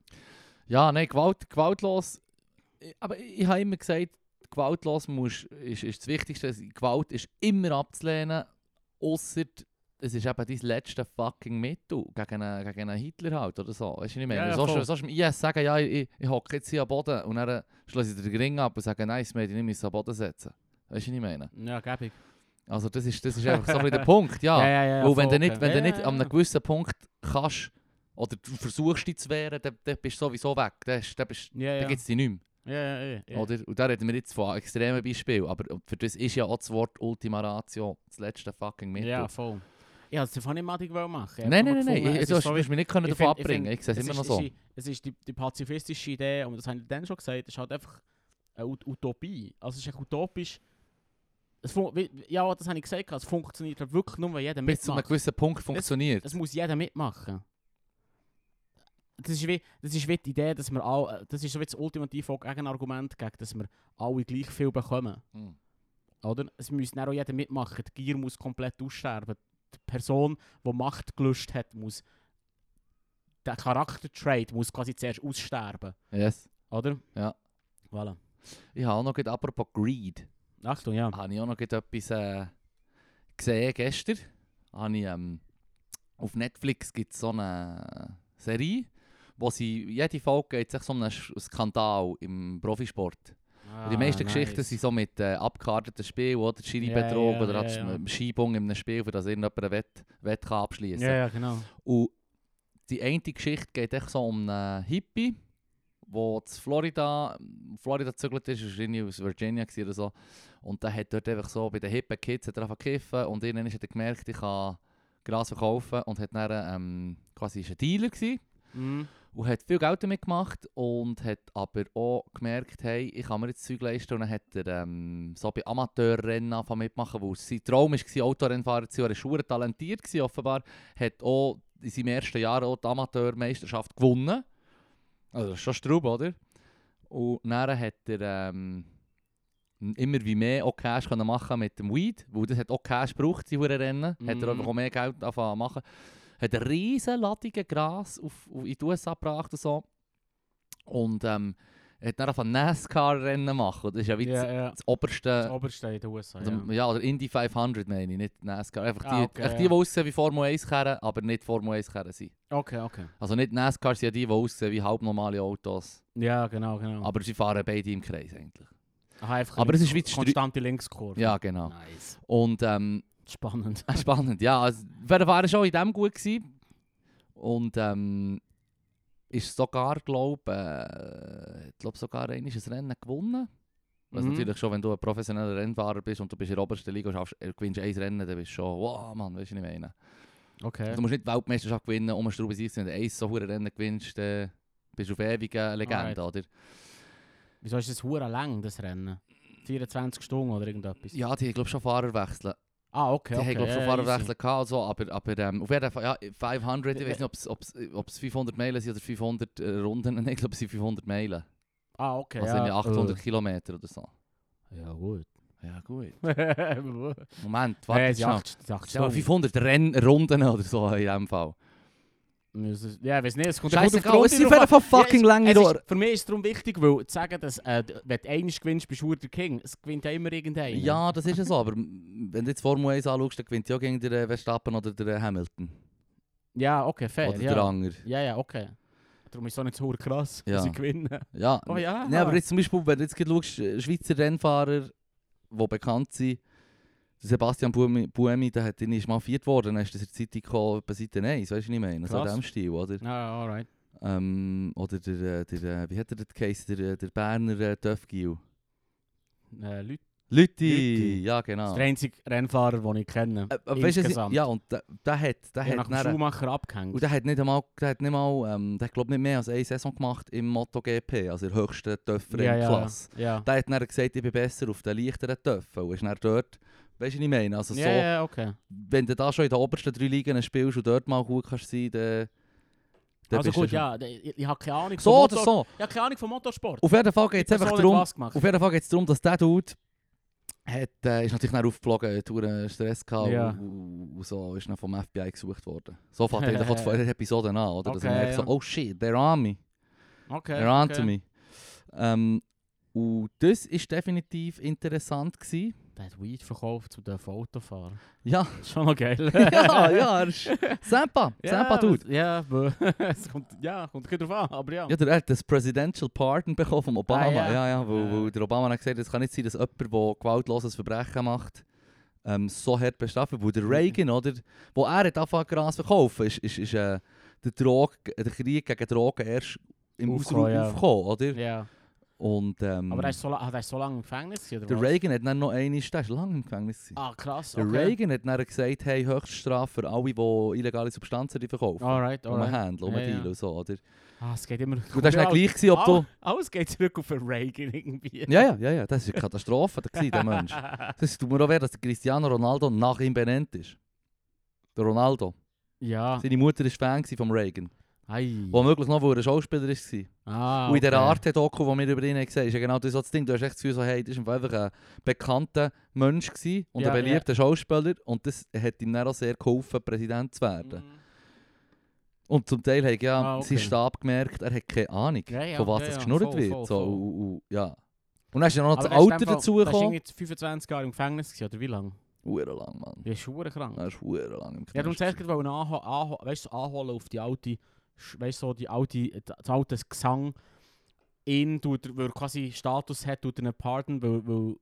Ja, nein, Gewalt, gewaltlos. Aber ich, ich habe immer gesagt, gewaltlos muss, ist, ist das Wichtigste. Gewalt ist immer abzulehnen, außer es ist eben dein letzte fucking Mittel gegen einen, gegen einen Hitler halt oder so. Weißt du, was ich meine? Ja, ja, so, voll. so im IS sagen, ja, ich, ich hocke jetzt hier am Boden und dann schließe ich den Ring ab und sage, nein, das Mädchen nicht müssen am Boden setzen. Weißt du, was ich meine? Ja, gäbig. Also das ist, das ist einfach so ein bisschen der Punkt, ja. ja, ja. Weil wenn voll, du nicht, wenn du Ja, nicht ja, an ja. einem gewissen Punkt kannst, oder du versuchst dich zu wehren, dann, dann bist du sowieso weg. Dann, dann, bist- Ja, dann ja. gibt es dich nicht mehr. Ja, ja, ja. ja. Oder? Und da reden wir jetzt von extremen Beispielen. Aber für das ist ja auch das Wort Ultima Ratio das letzte fucking Mittel. Ja, voll. Ich wollte es davon nicht madig machen. Nein, nein, nein, nein. du hast mich nicht können davon abbringen. Ich sehe es immer noch so. Es ist, die, die pazifistische Idee, und das habe ich dann schon gesagt, es ist halt einfach eine Ut Utopie. Also es ist echt utopisch. Es ja, das habe ich gesagt, es funktioniert halt wirklich nur, wenn jeder Bis zu einem mitmacht. gewissen Punkt funktioniert. Es muss jeder mitmachen. Das ist, wie, das ist wie die Idee, dass wir all, das ist so wie das ultimative Gegenargument gegen, dass wir alle gleich viel bekommen. Hm. Oder? Es muss dann auch jeder mitmachen. Die Gier muss komplett aussterben. Die Person, die Macht gelöscht hat, muss. Der Charaktertrait muss quasi zuerst aussterben. Yes. Oder? Ja. Voilà. Ich habe auch noch, gerade apropos Greed, Achtung, ja. habe ich auch noch etwas äh, gesehen gestern. Habe ich, ähm, auf Netflix gibt es so eine Serie, wo sie, jede Folge geht sich so um einen Skandal im Profisport. Und die meisten Geschichten sind so mit äh, abgekarteten Spielen oder Schiri-Betrug Ja, ja, oder ja, ja. Schiebung in einem Spiel, für das irgendjemand eine Wett, Wett kann abschließen Ja, ja, genau. Und die eine Geschichte geht echt so um einen Hippie, der in Florida, Florida gezügelt ist, ist irgendwie aus Virginia oder so. Und der hat dort einfach so bei den hippen Kids hat er angefangen zu und irgendwann hat er gemerkt, ich kann Gras verkaufen und hat dann ähm, quasi ist ein Dealer gewesen Mhm. und hat viel Geld damit gemacht und hat aber auch gemerkt, hey, ich kann mir jetzt Zeug leisten und dann hat er ähm, so bei Amateurrennen angefangen mitmachen, wo sein Traum war, Autorennfahrer zu sein, er war talentiert gewesen, offenbar, hat auch in seinem ersten Jahr auch die Amateurmeisterschaft gewonnen. Also das ist schon Straub, oder? Und dann hat er ähm, immer wie mehr auch Cash können machen mit dem Weed, weil das hat auch Cash gebraucht, die Rennen, hat er Mhm. einfach auch mehr Geld angefangen zu machen. Hat eine riesen Ladung Gras auf, auf, in die USA gebracht und so. Und ähm, hat dann angefangen NASCAR-Rennen machen. Und Das ist ja wie das, Ja, ja. das oberste... Das oberste in den USA. Also, ja. ja. oder Indy 500 meine ich, nicht NASCAR. Einfach die, Ah, okay, echt die, ja. die aussehen wie Formel 1 kehren, aber nicht Formel 1 kehren sind. Okay, okay. Also nicht NASCAR sind ja die, die aussehen wie halbnormale Autos. Ja, genau, genau. Aber sie fahren beide im Kreis eigentlich. Aha, einfach aber es ist wie die konstante Linkskurve. Ja, genau. Nice. Und ähm, Spannend. spannend, ja. Also, wer war schon in dem gut gewesen. Und ähm, ist sogar, glaube äh, ich, glaub sogar ein Rennen gewonnen. Was Mhm. natürlich schon, wenn du ein professioneller Rennfahrer bist und du bist in der obersten Liga und schaffst, äh, gewinnst ein Rennen, dann bist du schon, wow, Mann, weißt du, was ich meine? Okay. Du musst nicht die Weltmeisterschaft gewinnen, um eine Straube Wenn du eins so hure Rennen gewinnst, dann bist du auf ewig eine Legende, Alright. oder? Wieso ist das hure lang, das Rennen? 24 Stunden oder irgendetwas? Ja, die glaube schon Fahrer wechseln. Ah, okay, Die okay. haben, glaube ich, schon wechseln gehabt, und so, aber, aber ähm, auf jeden Fall, ja, 500, ich weiß nicht, ob es- ob es- ob es 500 Meilen sind oder 500 äh, Runden, Nein, ich glaube, es sind 500 Meilen. Ah, okay, Also ja. irgendwie 800 äh. Kilometer oder so. Ja, gut. Ja, gut. Moment, warte Stell mal Stunden. 500 Rennrunden oder so in dem Fall. Ja, ich weiß nicht, es kommt Scheißegal, es sind. Fall fucking Ja, lange Rohr. Für mich ist es darum wichtig, weil zu sagen, dass äh, wenn du einmal gewinnst, bist du der King. Es gewinnt ja immer irgendeiner. Ja, das ist ja so, aber wenn du jetzt Formel 1 anschaust, dann gewinnt ja gegen den Verstappen oder den Hamilton. Ja, okay, fair. oder ja. der Anger. ja, ja, okay. Darum ist es auch nicht so krass, Ja. dass sie gewinnen. Ja, Oh ja. Nee, aber jetzt zum Beispiel, wenn du jetzt schaust, äh, Schweizer Rennfahrer, die bekannt sind, Sebastian Buemi, Buemi der hat, mal viert worden, dann ist das in der Zeitung gekommen, etwa Seite 1, weißt du, was ich meine? So in diesem Stil, oder? Ja, alright. Ähm, oder der, äh, der, äh, wie hat er das geheißen, der, äh, der Berner äh, Töffgil? Äh, Leute. Lütti, Lütti. ja Das genau. ist der einzige Rennfahrer, den ich kenne. Äh, äh, weißt du, insgesamt. ja, und der, der hat, der hat nach dem Schuhmacher abgehängt. Und der hat nicht einmal, der hat nicht mal, ähm, der hat glaub nicht mehr als eine Saison gemacht im MotoGP, also in der höchsten töfferen ja, ja, Klasse. Ja. Der hat dann gesagt, ich bin besser auf den leichteren Töpfen und ist dann dort, weißt du, was ich meine? Also so, ja, ja, okay. wenn du da schon in den obersten drei Ligen spielst und dort mal gut kannst sein, dann, dann Also bist du gut, schon- ja, d- ich, ich habe keine Ahnung So oder Motor- so. Ich habe keine Ahnung von Motorsport. Auf jeden Fall geht es Ich einfach darum, nicht was gemacht. auf jeden Fall geht's darum, dass der Dude hat, äh, ist natürlich dann aufgeflogen, hat einen Stress gehabt Ja. und, und so ist dann vom FBI gesucht worden. So fängt eigentlich auch die vorherige Episode an, oder? Dass Okay, er merkt so, ja. oh shit, they're on me. Okay. They're on okay. to me. Ähm, und das war definitiv interessant. Gewesen. Hat Weed verkauft zu den Autofahren. Ja, Das ist schon noch geil. ja, ja, er ist Sampa, Sampa Dude. Ja, aber- es kommt, ja, kommt drauf an, aber ja. Ja, der hat das Presidential Pardon bekommen vom Obama. Ah, ja. ja. ja, weil, Ja. weil der Obama hat gesagt, es kann nicht sein, dass jemand, der gewaltloses Verbrechen macht, ähm, so hart bestraft wird. Weil der. Reagan, oder, wo er hat angefangen Gras verkaufen, ist, ist, ist äh, der, Drog, der Krieg gegen Drogen erst im ja. aufgekommen, oder? ja. Und ähm, Aber er ist so, ah, ist so lange im Gefängnis gewesen, der was? Reagan hat dann noch eine, der ist lange im Gefängnis. gewesen. Ah, krass, Der okay. Reagan hat dann gesagt, hey, Höchststrafe für alle, die illegale Substanzen verkaufen. Alright, Um alright. Handeln, um Ja, ja. Dealen und so, oder? Ah, es geht immer... Und das war dann gleich, gewesen, ob du... Alles, alles geht zurück auf den Reagan irgendwie. Ja, ja, ja, ja, das war eine Katastrophe, der, gewesen, der Mensch. Das tut mir auch weh, dass Cristiano Ronaldo nach ihm benannt ist. Der Ronaldo. ja. Seine Mutter war Fan vom Reagan. Ei. Womöglich noch, weil er ein Schauspieler war. Ah, Und in der okay. Arte-Doku, die wir über ihn gesehen haben, ist ja genau das, so das Ding. Du hast echt das Gefühl, so, hey, das war einfach ein bekannter Mensch gewesen und Ja, ein beliebter Schauspieler. Und das hat ihm dann auch sehr geholfen, Präsident zu werden. Mhm. Und zum Teil hat ja Ah, okay. sein Stab gemerkt, er hat keine Ahnung, Ja, ja, von was ja, das ja, geschnurrt voll, wird. voll, so, voll. Und, und, ja. und dann ist ja noch das Alter dem Fall- dazu Der ist gekommen. irgendwie 25 Jahre im Gefängnis gewesen, oder wie lange? Uhren lang, Mann. Die ist schon krank. Er ist hure lang im Ja, Knast darum zuerst wollte ich so anholen auf die alte, weißt, so die alte, das alte Gesang. Ihn tut, weil er quasi Status hat, tut er einen Pardon, weil, weil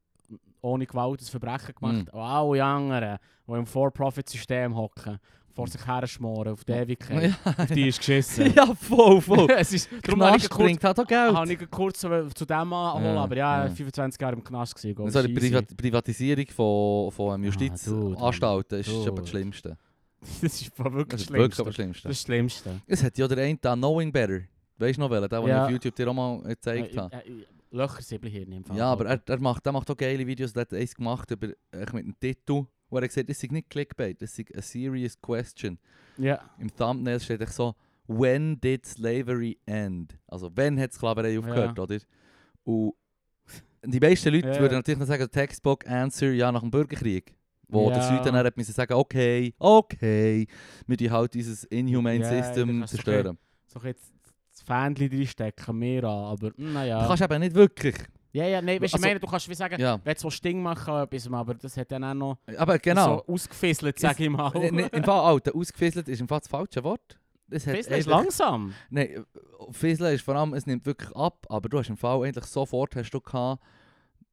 ohne Gewalt ein Verbrechen gemacht Mhm. Und alle anderen, die im For-Profit-System hocken, vor sich her schmoren auf die Ewigkeit, Ja, auf die ist geschissen. ja, voll, voll. es ist, darum Knast bringt halt auch Geld. habe ich kurz zu dem anholen, Ja, aber ja, ja. 25 Jahre im Knast gewesen. go, So die. Privat Privatisierung von, von Ah, Justizanstalten ist dude. aber das Schlimmste. Das ist wirklich Das wirklich das Schlimmste. Das Schlimmste. Es hat ja der eine da Knowing Better. Weißt du noch welchen? Den Ja. ich auf YouTube dir auch mal gezeigt habe. Äh, äh, Löcher hier im Fall. Ja, aber er, er, macht, er macht auch geile Videos. Der hat eins gemacht über, mit einem Titel, wo er gesagt hat, das ist nicht Clickbait, das ist a serious question. Ja. Im Thumbnail steht echt so, when did slavery end? Also, wann hat Sklaverei aufgehört, oder? Und die meisten Leute Ja. würden natürlich noch sagen, Textbook Answer, ja, nach dem Bürgerkrieg. Wo der Ja. Süden dann hat müssen sagen, okay, okay, wir die halt dieses Inhumane Ja, System das zerstören. So jetzt das Fähnchen reinstecken, mehr an, aber hm, naja. Du kannst eben nicht wirklich. ja, ja, nein, weißt du, ich Also- meine, du kannst wie sagen, Ja, wenn du Sting machen etwas, aber das hat dann auch noch aber genau. so ausgefisselt, sag ich mal. Im Fall, Alter, ausgefisselt ist im Fall das falsche Wort. Hat Fisseln ist langsam. Nein, Fisseln ist vor allem, es nimmt wirklich ab, aber du hast im Fall eigentlich sofort hast du gehabt,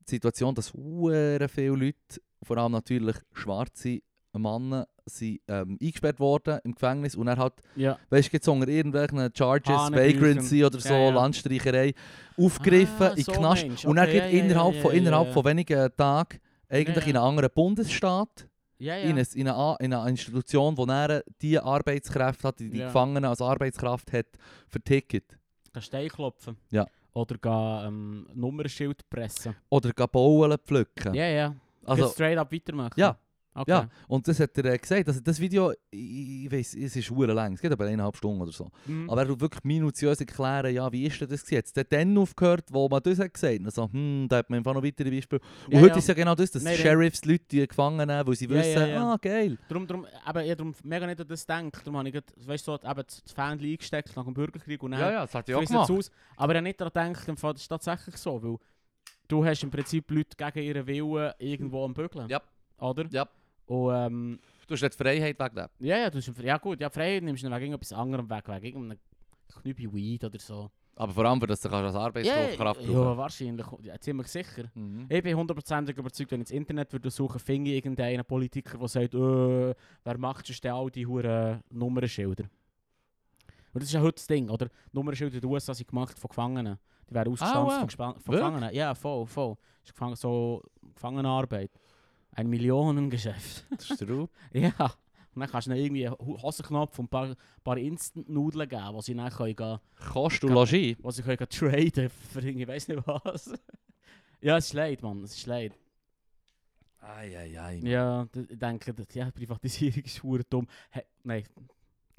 die Situation, dass hure viele Leute, vor allem natürlich schwarze Männer, sind ähm, eingesperrt worden im Gefängnis und er hat, Ja. weißt du, unter irgendwelchen Charges. Vagrancy oder so, Ja, ja. Landstreicherei, aufgegriffen, Ah, in den so Knast meinst. und Okay, geht ja, innerhalb, von, innerhalb von wenigen Tagen eigentlich in einen anderen Bundesstaat Ja, ja. in, eine, in, eine, A- in eine Institution, wo er die Arbeitskräfte hat, die die Ja. Gefangenen als Arbeitskraft hat, verticket. Geh Stein klopfen. Ja. Oder geh ähm, Nummernschild pressen. Oder gehen Bauen pflücken. Ja, ja. also, Also, straight up weitermachen. Ja. Okay. ja, und das hat er äh, gesagt. Also das Video, ich, ich weiß, es ist hure lang, es geht aber eineinhalb Stunden oder so. Mhm. Aber er tut wirklich minutiös erklären, ja, wie ist denn das? Jetzt der dann aufgehört, wo man das hat gesagt. Also, hm, da hat man einfach noch weitere Beispiele. Und Ja, heute ja. ist ja genau das, dass Nein. Sheriffs die Leute die gefangen nehmen, weil sie Ja, wissen, ja, ja. ah, geil. Darum, darum, eben, ich darum mega nicht an das denken. Darum habe ich grad, weißt du, so, eben das Fähnchen eingesteckt nach dem Bürgerkrieg und dann das hat frisst es aus. Aber ich habe nicht daran gedacht, das ist tatsächlich so, weil du hast im Prinzip Leute gegen ihren Willen irgendwo am Bügeln. Ja. Oder? Ja. Und ähm, Du hast nicht Freiheit wegnehmen. ja, ja, du hast, ja gut, ja, Freiheit nimmst du wegen irgendetwas anderem weg, wegen irgendeinem bei Weed oder so. Aber vor allem, dass du als Arbeitskraft ja, brauchen wahrscheinlich. Ja, ziemlich sicher. Mhm. Ich bin hundertprozentig überzeugt, wenn ich ins Internet würde suchen, finde ich irgendeinen Politiker, der sagt, äh, wer macht schon all die huren Nummernschilder? Und das ist ja heute das Ding, oder? Nummernschilder in den USA sind gemacht von Gefangenen. Die werden ausgestanzt wow. von? Gefangenen. Ja, voll, voll. Das ist gefangen, so Gefangenenarbeit. Ein Millionengeschäft. Das ist der ja. Und dann kannst du ihnen irgendwie einen Ho- Hosenknopf und ein paar, paar Instant-Nudeln geben, die sie dann können gehen, Kost und Logis. die sie können traden für irgendwie, ich weiß nicht was. ja, es ist leid, Mann. Es ist leid. Eieiei. Ja, d- ich denke, ja, Privatisierung ist hure dumm. He, nein,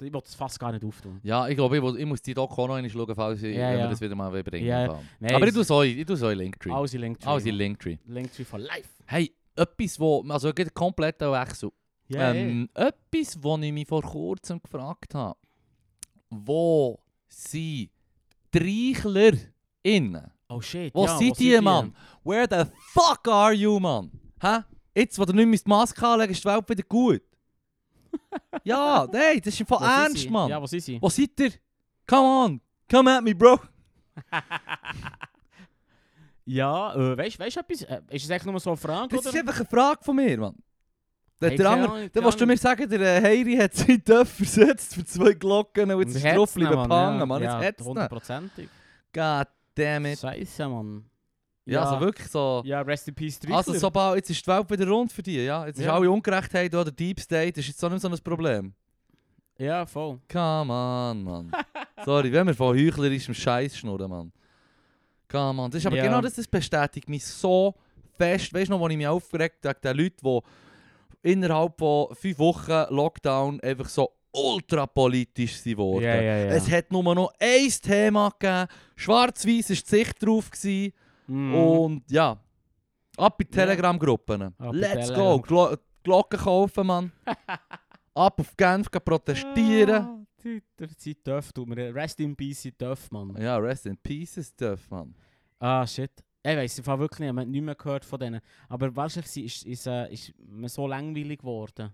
ich will das fast gar nicht auftun. Ja, ich glaube, ich, ich muss die Doc auch noch einmal schauen, falls ich, Ja, wenn wir ja. das wieder mal bringen Ja, wollen. Nein, Aber ich es- tue so, ich tue so in Linktree. Alles in Linktree. Alles in. Linktree. Linktree for life. Hey, etwas, wo, also geht komplett Wechsel. Ja, ähm, etwas, wo ich mich vor kurzem gefragt habe. Wo sind die Reichler innen? Oh shit. Wo ja, sind die, Mann? Where the fuck are you, Mann? Hä? Jetzt, wo du nicht mehr die Maske anlegst, ist die Welt wieder gut. ja, nein, das ist voll Wo sind ernst? Mann. Ja, wo sind sie? Wo seid ihr? Come on, come at me, bro. Ja, äh, weißt du etwas? Äh, ist es echt nur so eine Frage? Das oder? ist einfach eine Frage von mir, Mann. Der, Hey, der keine andere, Ahnung, dann keine willst du Ahnung. mir sagen, der äh, Heiri hat seinen Töpf versetzt für zwei Glocken und jetzt ist drauf bleiben Mann, hängen, Mann. Jetzt hat's ihn. hundertprozentig. God damn it. Scheiße, Mann. Ja, also wirklich so. Ja, rest in peace, Also Trichler. sobald, jetzt ist die Welt wieder rund für dich, ja? Jetzt ist Ja. alle Ungerechtheit oder Deep State, ist jetzt auch nicht so ein Problem. Ja, voll. Come on, Mann. Sorry, wenn wir von heuchlerischem Scheiß schnurren, Mann. Come on. Das ist aber Ja. genau das, das bestätigt mich so fest. Weißt du noch, wo ich mich aufgeregt habe, den Leuten, die innerhalb von fünf Wochen Lockdown einfach so ultra politisch sind worden. Ja, ja, ja. Es hat nur noch ein Thema gegeben. Schwarz-Weiß war die Sicht drauf. Gewesen. Mhm. Und ja, ab in Ja. Telegram-Gruppen. Let's Telegram. go. Glo Glocken kaufen, Mann. ab auf Genf protestieren. Sie Töff tut mir. Rest in peace, sie Töff, Mann. Ja, rest in pieces stuff, Mann. Ah, shit. Ich weiss im Fall wirklich nicht, man nicht mehr gehört von denen. Aber wahrscheinlich sie- ist, ist, äh, ist man so langweilig geworden.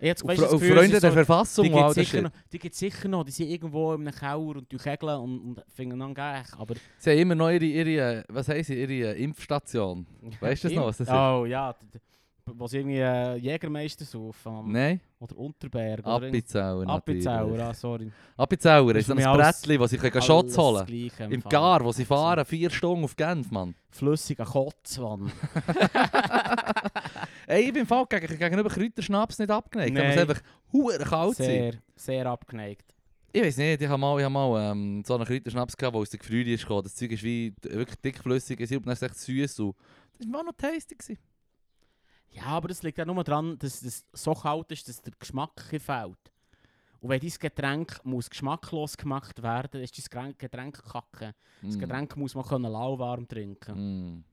Ich jetzt, weißt, und Gefühl, Freunde es der ist so, Verfassung die gibt sicher noch, die gibt sicher noch, die sind irgendwo in einem Keller und die kegeln und, und finden dann gleich. Aber Sie haben immer noch ihre, ihre was heisst sie, ihre äh, Impfstation. Weißt du das noch, was das ist? Oh ja, d- d- wo sie irgendwie äh, Jägermeister saufen. Mann. Nein, Oder Unterberg. Appenzauer. Appenzauer, ah, sorry. Appenzauer ist ein Brettchen, wo sie können das holen Gleiche Im Fall. Gar, wo sie Also, fahren, vier Stunden auf Genf, Mann. Flüssiger Kotz, Mann. Ey, ich bin Fall gegen, gegenüber Kräuterschnaps nicht abgeneigt. Aber es Nein. einfach hure kalt sein. sehr, sehr abgeneigt. Ich weiß nicht, ich habe mal, ich hab mal ähm, so einen Kräuterschnaps gehabt, der aus der Gefrierung ist gekommen. Das Zeug ist wie wirklich dickflüssig, es ist echt süß. und Das war auch noch tasty. Gewesen. Ja, aber das liegt ja nur daran, dass es so kalt ist, dass der Geschmack fehlt. Und wenn dein Getränk muss geschmacklos gemacht werden, ist dein Getränk- kacke. Das Mm. Getränk muss man können lauwarm trinken. Mm.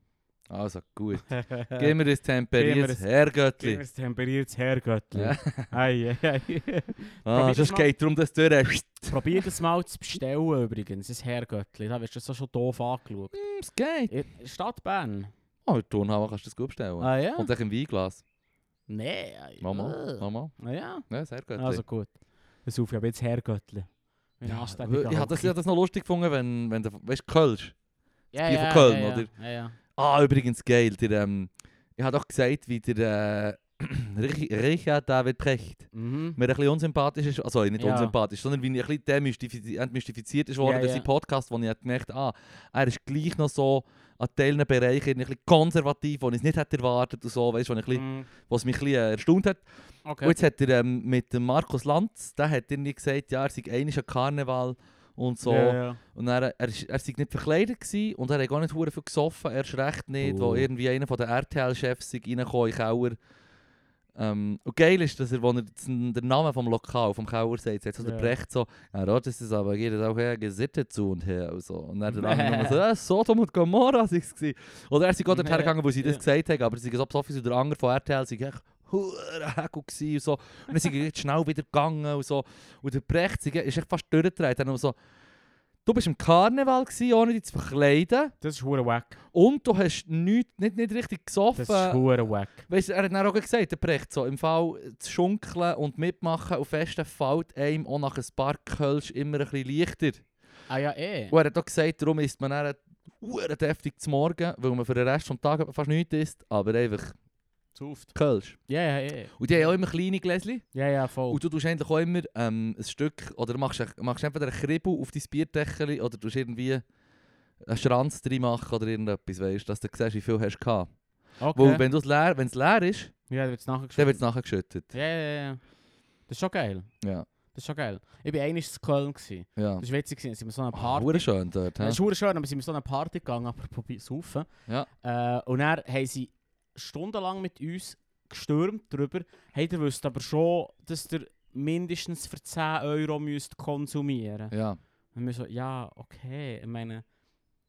Also gut. Gib Gib mir das temperiertes das- Herrgöttli. das temperiertes Herrgöttli. Ja. Ei, ei, ei. Ah, das geht darum, dass du. Probier das mal zu bestellen übrigens, das Herrgöttli. Da wirst du so schon doof angeschaut. Hm, Es geht. In Stadt Bern. Oh, mit Turnhalle kannst du das gut bestellen. Ah ja? Und auch im Weinglas. Nee. Mama, Mama. Ah ja? Ja, das Herrgöttli. Also gut. Das auf, ich habe jetzt Herrgöttli. Ja, ich habe das, ich hab das noch lustig gefunden, wenn, wenn du, weißt du, Kölsch. ja, Bier von ja, Köln, ja, oder? Ja, ja. Ah, übrigens geil. Der, ähm, ich habe doch gesagt, wie der äh, Rich- Richard David Precht Mhm. mir ein bisschen unsympathisch ist. Also nicht Ja. unsympathisch, sondern wie ein bisschen demystifiziert, ist worden Ja, durch ja. seinen Podcast, wo ich gemerkt ah, er ist gleich noch so an Teilen Bereichen ein bisschen konservativ, wo ich es nicht hätte erwartet und so, weißt, wo, ich Mhm. was mich ein bisschen äh, erstaunt hat. Okay. Und jetzt hat er ähm, mit dem Markus Lanz, der hat irgendwie gesagt, ja, er sei einmal an Karneval und so. Ja, ja. Und er, er, ist- er sei nicht verkleidet gewesen und er hat gar nicht viel gesoffen, erst recht nicht, wo Oh. irgendwie einer von den RTL-Chefs reingekommen in Keller. Ähm, und geil ist, dass er, als er den Namen vom Lokal, vom Keller sagt, sagt so der Ja. Brecht so, ja, dort ist es aber, geht es auch her, gesittet zu und her und so. Und dann der andere so, ja, Sodom und Gomorra sei es gewesen. Oder er ist gerade dorthin Ja. gegangen, wo sie das gesagt haben, aber sie sind so besoffen, und der andere von RTL sei echt hure Heckel gewesen und so. Und dann sind sie schnell wieder gegangen und so. Und der Brecht ist echt fast durchgedreht. Nur so, Du bist im Karneval, gewesen, ohne dich zu verkleiden. Das ist hure wack. Und du hast nicht, nicht, nicht richtig gesoffen. Das ist hure wack. Weißt, er hat dann auch gesagt, der Brecht, so, im Fall zu schunkeln und mitmachen auf festen fällt einem auch nach ein paar Kölsch immer ein bisschen leichter. Ah ja, eh. Und er hat auch gesagt, darum isst man dann hure deftig zum Morgen, weil man für den Rest des Tages fast nichts isst, aber einfach Zuft. Kölsch. Ja, ja, eh. Und die haben auch immer kleine Gläschen. Ja, ja, voll. Und du tust eigentlich auch immer ähm, ein Stück, oder machst, machst entweder einen Kribbel auf dein Bierdeckel oder tust irgendwie einen Schranz drin machen oder irgendetwas, weißt, dass du siehst, wie viel hast du gehabt. okay. Weil wenn es leer, leer ist, ja, dann wird es nachher geschüttet. Ja, ja, ja. Das ist schon geil. Ja, Das ist schon geil. Ich war einmal in Köln. Gewesen. ja. Das war witzig. Sind wir so eine Ah, Party. hure schön dort. hä? Das ist hure schön, aber sind wir so eine Party gegangen, apropos saufen. Ja. Äh, und dann haben sie stundenlang mit uns gestürmt darüber. Hey, ihr wisst aber schon, dass ihr mindestens für 10 Euro müsst konsumieren Ja. Und wir so, ja, okay. Ich meine,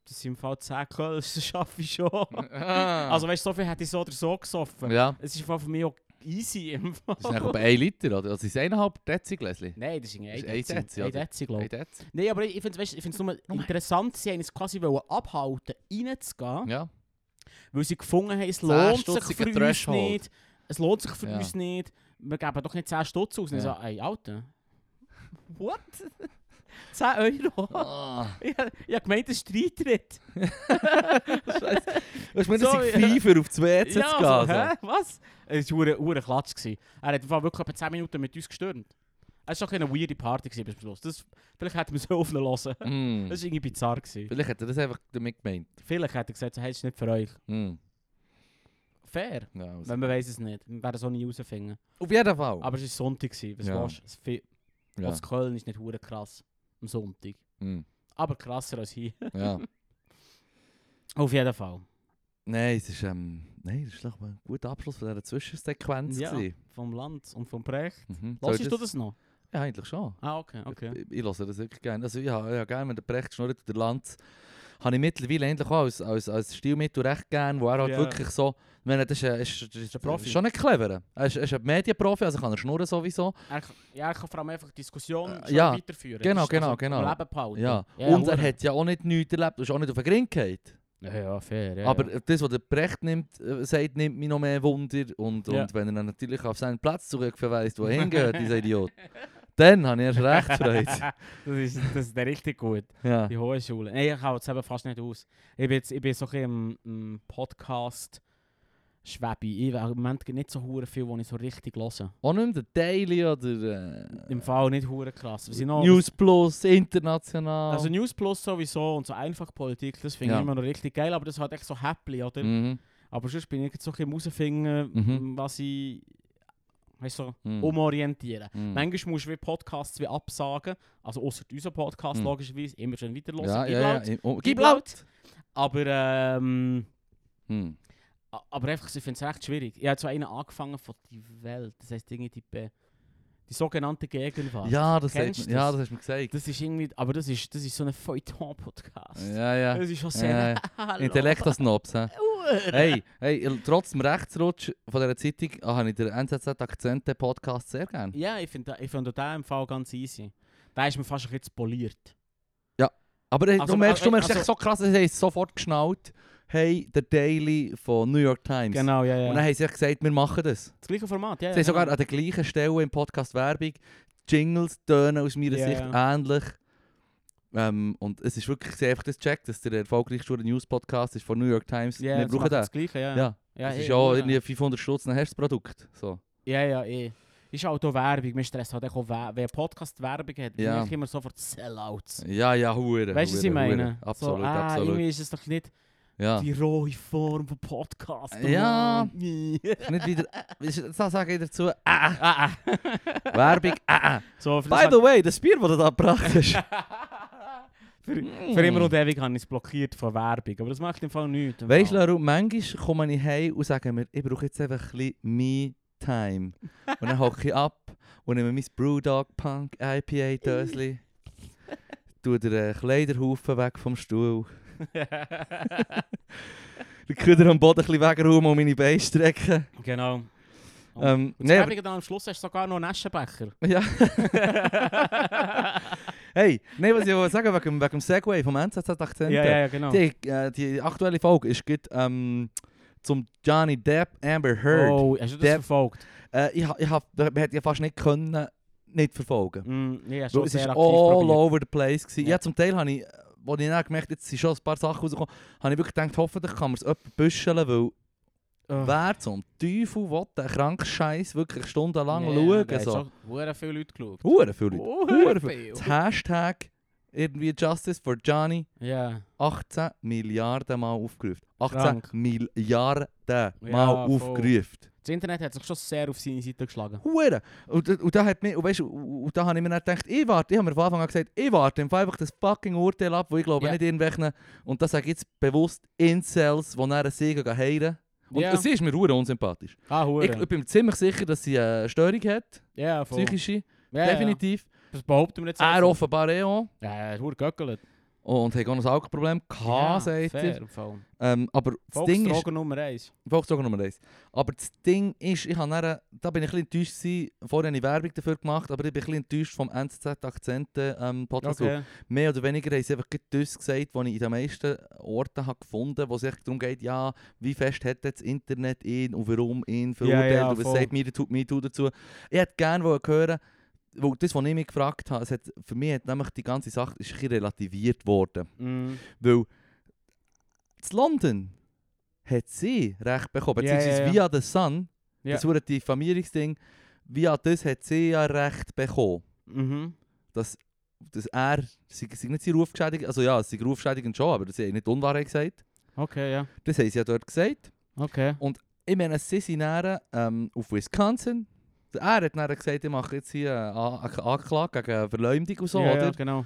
das sind im Fall 10 Kölsch, das schaffe ich schon. Also weißt du, so viel hätte ich so oder so gesoffen. ja. Es ist für mich auch easy. Im Fall. Das ist bei 1 Liter, oder? Also ist es 1,5 Dezi-Gläschen? Nein, das ist ein Das ist Dezi. ein Dezi, Ein oder? Dezi, glaube ich. 1 Dezi? Nein, aber ich finde es nur interessant, sie haben es quasi abhalten, reinzugehen, Ja. Weil sie gefunden haben, es lohnt sich für uns nicht. Es lohnt sich für Ja. uns nicht. Wir geben doch nicht 10 Stutz aus. Und ich Ja. so, ey, Alter. What? 10 Euro? Ah. ich, ich habe gemeint, das ist Streitritt. Scheiße. Du hast mir das ja. Pfeifer auf das WC zu ja, gehen. also. Was? Es war ein hure Klatsch. gewesen. Er hat wirklich etwa 10 Minuten mit uns gestürmt. Es war doch eine weirde Party bis zum Schluss. Das, vielleicht hätten wir es so hören Mm. Das war irgendwie bizarr. Gewesen. Vielleicht hat er das einfach damit gemeint. Vielleicht hat er gesagt, so, hey, ist nicht für euch. Mm. Fair. Ja, also. Wenn man weiß es nicht. Wir werden es auch nie herausfinden. Auf jeden Fall. Aber es war Sonntag. gewesen. Was Ja. du? Es ja. Köln ist nicht hure krass. Am Sonntag. Mm. Aber krasser als hier. ja. Auf jeden Fall. Nein, es ist, ähm, nein, das ist doch mal ein guter Abschluss von dieser Zwischensequenz. Ja. gewesen. Vom Land und vom Brecht. Mhm. Ich du das noch? Ja, eigentlich schon. Ah, okay, okay. Ich, ich höre das wirklich gerne. Also, ja, ja, gerne, wenn der Brecht schnurrt der Lanz. Habe ich mittlerweile endlich auch als, als, als Stilmittel recht gerne, wo er halt Ja. wirklich so. Ich meine, das ist, ein- ist, ist, ist, ein Profi. schon nicht clever. Er ist, er ist ein Medienprofi, also kann er schnurren sowieso. Er, ja, er kann vor allem einfach Diskussionen Äh, ja, weiterführen. genau, genau, also genau. Leben behalten. Ja. ja und er hure. hat ja auch nicht nichts erlebt, er ist auch nicht auf den Grind gefallen. Ja, ja, fair. Ja, Aber ja. das, was der Brecht nimmt, äh, sagt, nimmt mich noch mehr Wunder. Und, Ja. und wenn er dann natürlich auf seinen Platz zurückverweist, wo er hingehört, dieser Idiot, dann habe ich erst recht Freude. das, ist, das ist der richtig gut. Ja. Die hohe Schule. Nein, ich halte es eben fast nicht aus. Ich bin, jetzt, ich bin so ein bisschen im, Podcast Schwebi. Ich im Moment nicht so hure viel, wo ich so richtig höre. Auch nicht der Daily oder äh, Im Fall nicht hure krass. Noch, News Plus, international. Also News Plus sowieso und so einfach Politik, das finde Ja. ich immer noch richtig geil, aber das halt echt so happy, oder? mhm. Aber sonst bin ich jetzt so ein bisschen rausfinden, Mhm. was ich weißt, so, Mhm. umorientieren. Mhm. Manchmal musst du wie Podcasts wie absagen, also außer unser Podcast Mhm. logischerweise, immer schön weiterhören. Ja, gib ja, ja. laut. ja. Oh, Gib gib laut. laut! Aber, ähm, Hm. a- aber einfach, ich finde es recht schwierig. Ich habe so einen angefangen von die Welt, das heisst irgendwie die, Be- die sogenannte Gegenwart. Ja, das, Kennst hat, du ja, das? hast du mir gesagt. Das ist irgendwie, aber das ist, das ist so ein Feuilleton-Podcast. Ja, ja. Das ist schon Ja, sehr... ja. Hallo. Intellektasnobs, hä? Hey, hey, trotz dem Rechtsrutsch von dieser Zeitung ah, habe ich den NZZ-Akzente-Podcast sehr gerne. Ja, ich finde ich find den im Fall ganz easy. Da ist mir fast ein bisschen poliert. Aber äh, Also, du merkst, du äh, merkst also- echt so krass, es sofort geschnallt. Hey, der Daily von New York Times. Genau, ja, ja. Und dann haben sie gesagt, wir machen das. das gleiche Format, ja. sie haben ja, sogar genau. an der gleichen Stelle im Podcast Werbung Jingles tönen aus meiner Ja, Sicht ähnlich. Ähm, und es ist wirklich, haben einfach das checkt, dass der erfolgreichste News-Podcast ist von New York Times. Ja, wir das brauchen den. Das gleiche, ja. Ja, ja, das eh, ist ja hure. irgendwie 500 Stutz ein Herzprodukt. So. Ja, ja, eh. Ist auch Werbung. Mir stresst halt auch, We- wenn ein Podcast Werbung hat, bin Ja. ich immer sofort Sellouts. Ja, ja, hure. Weißt du, was ich meine? Absolut, so, ah, absolut. Irgendwie ist es doch nicht Ja. die rohe Form von Podcast. Ja. Nicht wieder. Das sage ich dazu. Ah, ah, ah. Werbung. Ah, ah. So, By the way, das Bier, das du da gebracht hast. für, für immer und ewig habe ich es blockiert von Werbung. Aber das macht im Fall nichts. Weißt du. Laru, manchmal komme ich heim und sage mir, ich brauche jetzt einfach ein bisschen Me-Time. Und dann hocke ich ab und nehme mein Brewdog Punk IPA Dösli, tue den Kleiderhaufen weg vom Stuhl, den Küder am Boden ein bisschen wegräumen und meine Beine strecken. genau. Und Ähm, und nee, aber, dann am Schluss hast du sogar noch einen Aschenbecher. ja. hey, nee, was ich wollte sagen, wegen, wegen dem Segway vom NZZ-Akzent. ja, ja, ja, genau. Die, äh, die aktuelle Folge ist gut, ähm, zum Johnny Depp Amber Heard. Oh, hast du das Der- verfolgt? Äh, ich, ha- ich hab, man hätte ja fast nicht können, nicht verfolgen. Mm, schon es aktiv all probiert. over the place. Gewesen. Ja. Ja. zum Teil habe ich, wo ich dann gemerkt jetzt sind schon ein paar Sachen rausgekommen, habe ich wirklich gedacht, hoffentlich kann man es jemand büscheln, weil Oh. wer zum Teufel will den kranken Scheiß wirklich stundenlang Ja, schauen? da haben so. schon hure viele Leute geschaut. Hure viele Leute. Hure Hure viel. viel. Das Hashtag irgendwie Justice for Johnny Ja. 18 Milliarden Mal aufgerufen. 18 Krank. Milliarden Mal voll. aufgerufen. Das Internet hat sich schon sehr auf seine Seite geschlagen. Hure. Und, und da hat mich, und, weißt, und, und da habe ich mir dann gedacht, ich warte, ich habe mir von Anfang an gesagt, ich warte Fall einfach das fucking Urteil ab, wo ich glaube Ja. nicht irgendwelchen, und das sage ich jetzt bewusst, Incels, die dann Sieg heilen. Und Ja. sie ist mir hure unsympathisch. Ah, hure. Ich, ich bin mir ziemlich sicher, dass sie eine Störung hat, ja, voll. psychische, Ja, definitiv. Das behaupten wir jetzt. Er einfach. offenbar eh auch. Ja, er hat hure gegöckelt. Und hat auch noch ein Alkoholproblem gehabt, er. fair. Ähm, aber das Ding ist... Nummer 1. Volkswagen Nummer 1. Aber das Ding ist, ich habe dann, da bin ich ein bisschen enttäuscht gewesen, vorher habe ich Werbung dafür gemacht, aber ich bin ein bisschen enttäuscht vom NZZ-Akzenten ähm, Podcast. Okay. Mehr oder weniger haben sie einfach das gesagt, was ich in den meisten Orten habe gefunden habe, wo es echt darum geht, ja, wie fest hat das Internet ihn und warum ihn verurteilt ja, und was sagt mir tut mir dazu. Ich hätte gerne wollen hören, weil das, was ich mich gefragt habe, es hat, für mich hat nämlich die ganze Sache ist ein relativiert worden. Mm. Weil in London hat sie Recht bekommen, beziehungsweise ja, ja. via The Sun, Ja. das wurde Diffamierungsding, via das hat sie ja Recht bekommen, Mhm. dass, dass er, sie, sie nicht seine Rufschädigung, also ja, sie Rufschädigung schon, aber sie haben nicht Unwahrheit gesagt. Okay, ja. Das haben sie ja dort gesagt. Okay. Ich meine, sie sind dann, ähm, auf Wisconsin. Er hat dann gesagt, ich mache jetzt hier eine Anklage gegen Verleumdung und so, ja, oder? Ja, genau.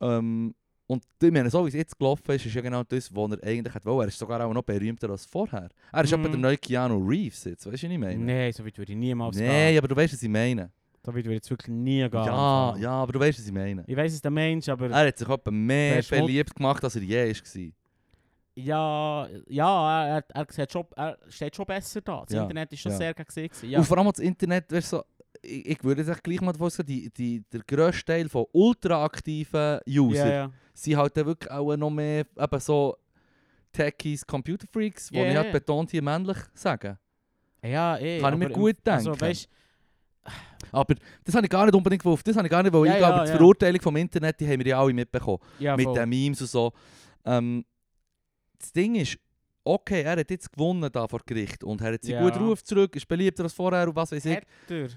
Ähm, und ich meine, so wie es jetzt gelaufen ist, ist ja genau das, was er eigentlich hat wollen. Er ist sogar auch noch berühmter als vorher. Er ist Mhm. etwa der neue Keanu Reeves jetzt, weißt du, was ich meine? Nein, so weit würde ich niemals Nein, gehen. aber du weißt, was ich meine. So weit würde ich jetzt wirklich nie gehen. Ja, ja, aber du weißt, was ich meine. Ich weiss es der Mensch, aber... Er hat sich etwa mehr verliebt gemacht, als er je war. Ja, ja er, er, sieht schon, er steht schon besser da. Das Ja, Internet ist schon ja. sehr gewesen, Ja. Und vor allem das Internet, weißt so, ich, ich würde jetzt gleich mal sagen, die, die, der grösste Teil von ultraaktiven User ja, ja. sind halt dann wirklich auch noch mehr eben so Techies, Computer Freaks, die ich halt betont hier männlich sagen. Ja, eh. Kann ich mir gut Also, denken. weißt, Aber das habe ich gar nicht unbedingt auf das habe ich gar nicht Ja, eingehen, ja, aber die. Verurteilung vom Internet, die haben wir ja alle mitbekommen. ja, mit den Memes und so. Ähm, das Ding ist, okay, er hat jetzt gewonnen da vor Gericht und er hat seinen Ja. guten Ruf zurück, ist beliebter als vorher und was weiß ich. Hat er.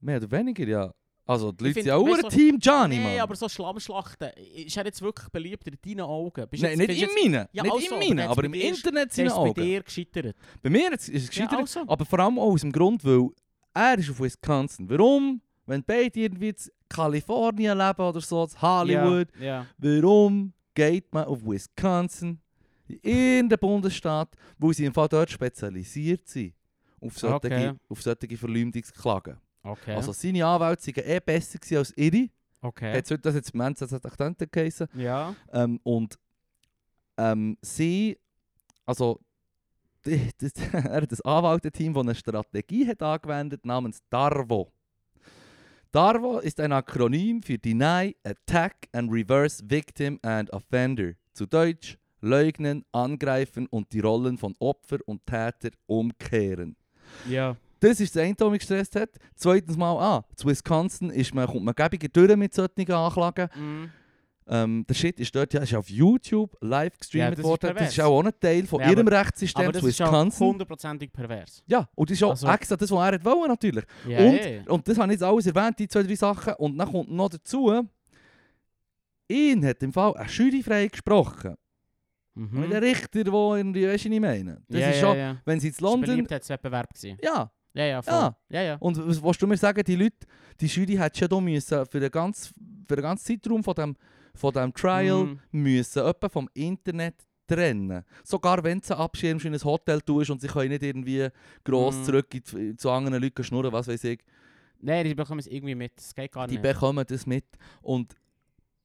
Mehr oder weniger, ja. Also die Leute sind find, auch ein Team Johnny, Nee, Mann. aber so Schlammschlachten. Ist er jetzt wirklich beliebter in deinen Augen? Bist Nein, jetzt, nicht in meinen, Ja, nicht also, in aber meinen, aber bei im Internet seine ist bei Augen. dir gescheitert. Bei mir ist es Ja, gescheitert, also. aber vor allem auch aus dem Grund, weil er ist auf Wisconsin. Warum? Wenn beide irgendwie in Kalifornien leben oder so, in Hollywood, Ja, ja. Warum geht man auf Wisconsin, in den Bundesstaat, wo sie im Fall dort spezialisiert sind, auf solche, Okay. auf solche Verleumdungsklagen? Okay. Also seine Anwälte waren eh besser als ihre. okay. Hat's heute- Das es im NZZ geheißen. ja. Ähm, und ähm, sie, also die, das, er hat ein Anwalteteam, das eine Strategie hat angewendet namens DARVO. DARVO ist ein Akronym für Deny, Attack and Reverse Victim and Offender. Zu Deutsch leugnen, angreifen und die Rollen von Opfer und Täter umkehren. Ja. Das ist das eine, was mich gestresst hat. Zweitens mal, ah, zu Wisconsin ist man, kommt man gäbiger durch mit solchen Anklagen. Mhm. Ähm, der Shit ist dort ja, ist auf YouTube live Ja, gestreamt das ist worden. Das pervers. ist auch ein Teil von Ja, ihrem aber- Rechtssystem Aber das zu ist auch Wisconsin. hundertprozentig pervers. Ja, und das ist auch Also- extra das, was er wollen, natürlich. Ja, und, eh. und das habe ich jetzt alles erwähnt, die zwei, drei Sachen. Und dann kommt noch dazu, ihn hat im Fall eine Jury frei gesprochen. Mhm. Mit der Richter, der irgendwie, weißt du, was ich meine? Das ja, ist ja, schon, ja. wenn sie in Das war ein London... Beliebtheitswettbewerb. gewesen. Ja, Ja, ja, voll. Ja. Ja, ja. und was willst du mir sagen, die Leute, die Jury hat schon da müssen für den ganzen, für den ganzen Zeitraum von dem, von dem Trial Mhm. müssen jemanden vom Internet trennen. Sogar wenn du abschirmst in ein Hotel tust und sie können nicht irgendwie gross Mhm. zurück in die, zu anderen Leuten schnurren, was weiß ich. Nein, die bekommen es irgendwie mit. Das geht gar Die nicht. bekommen das mit. Und,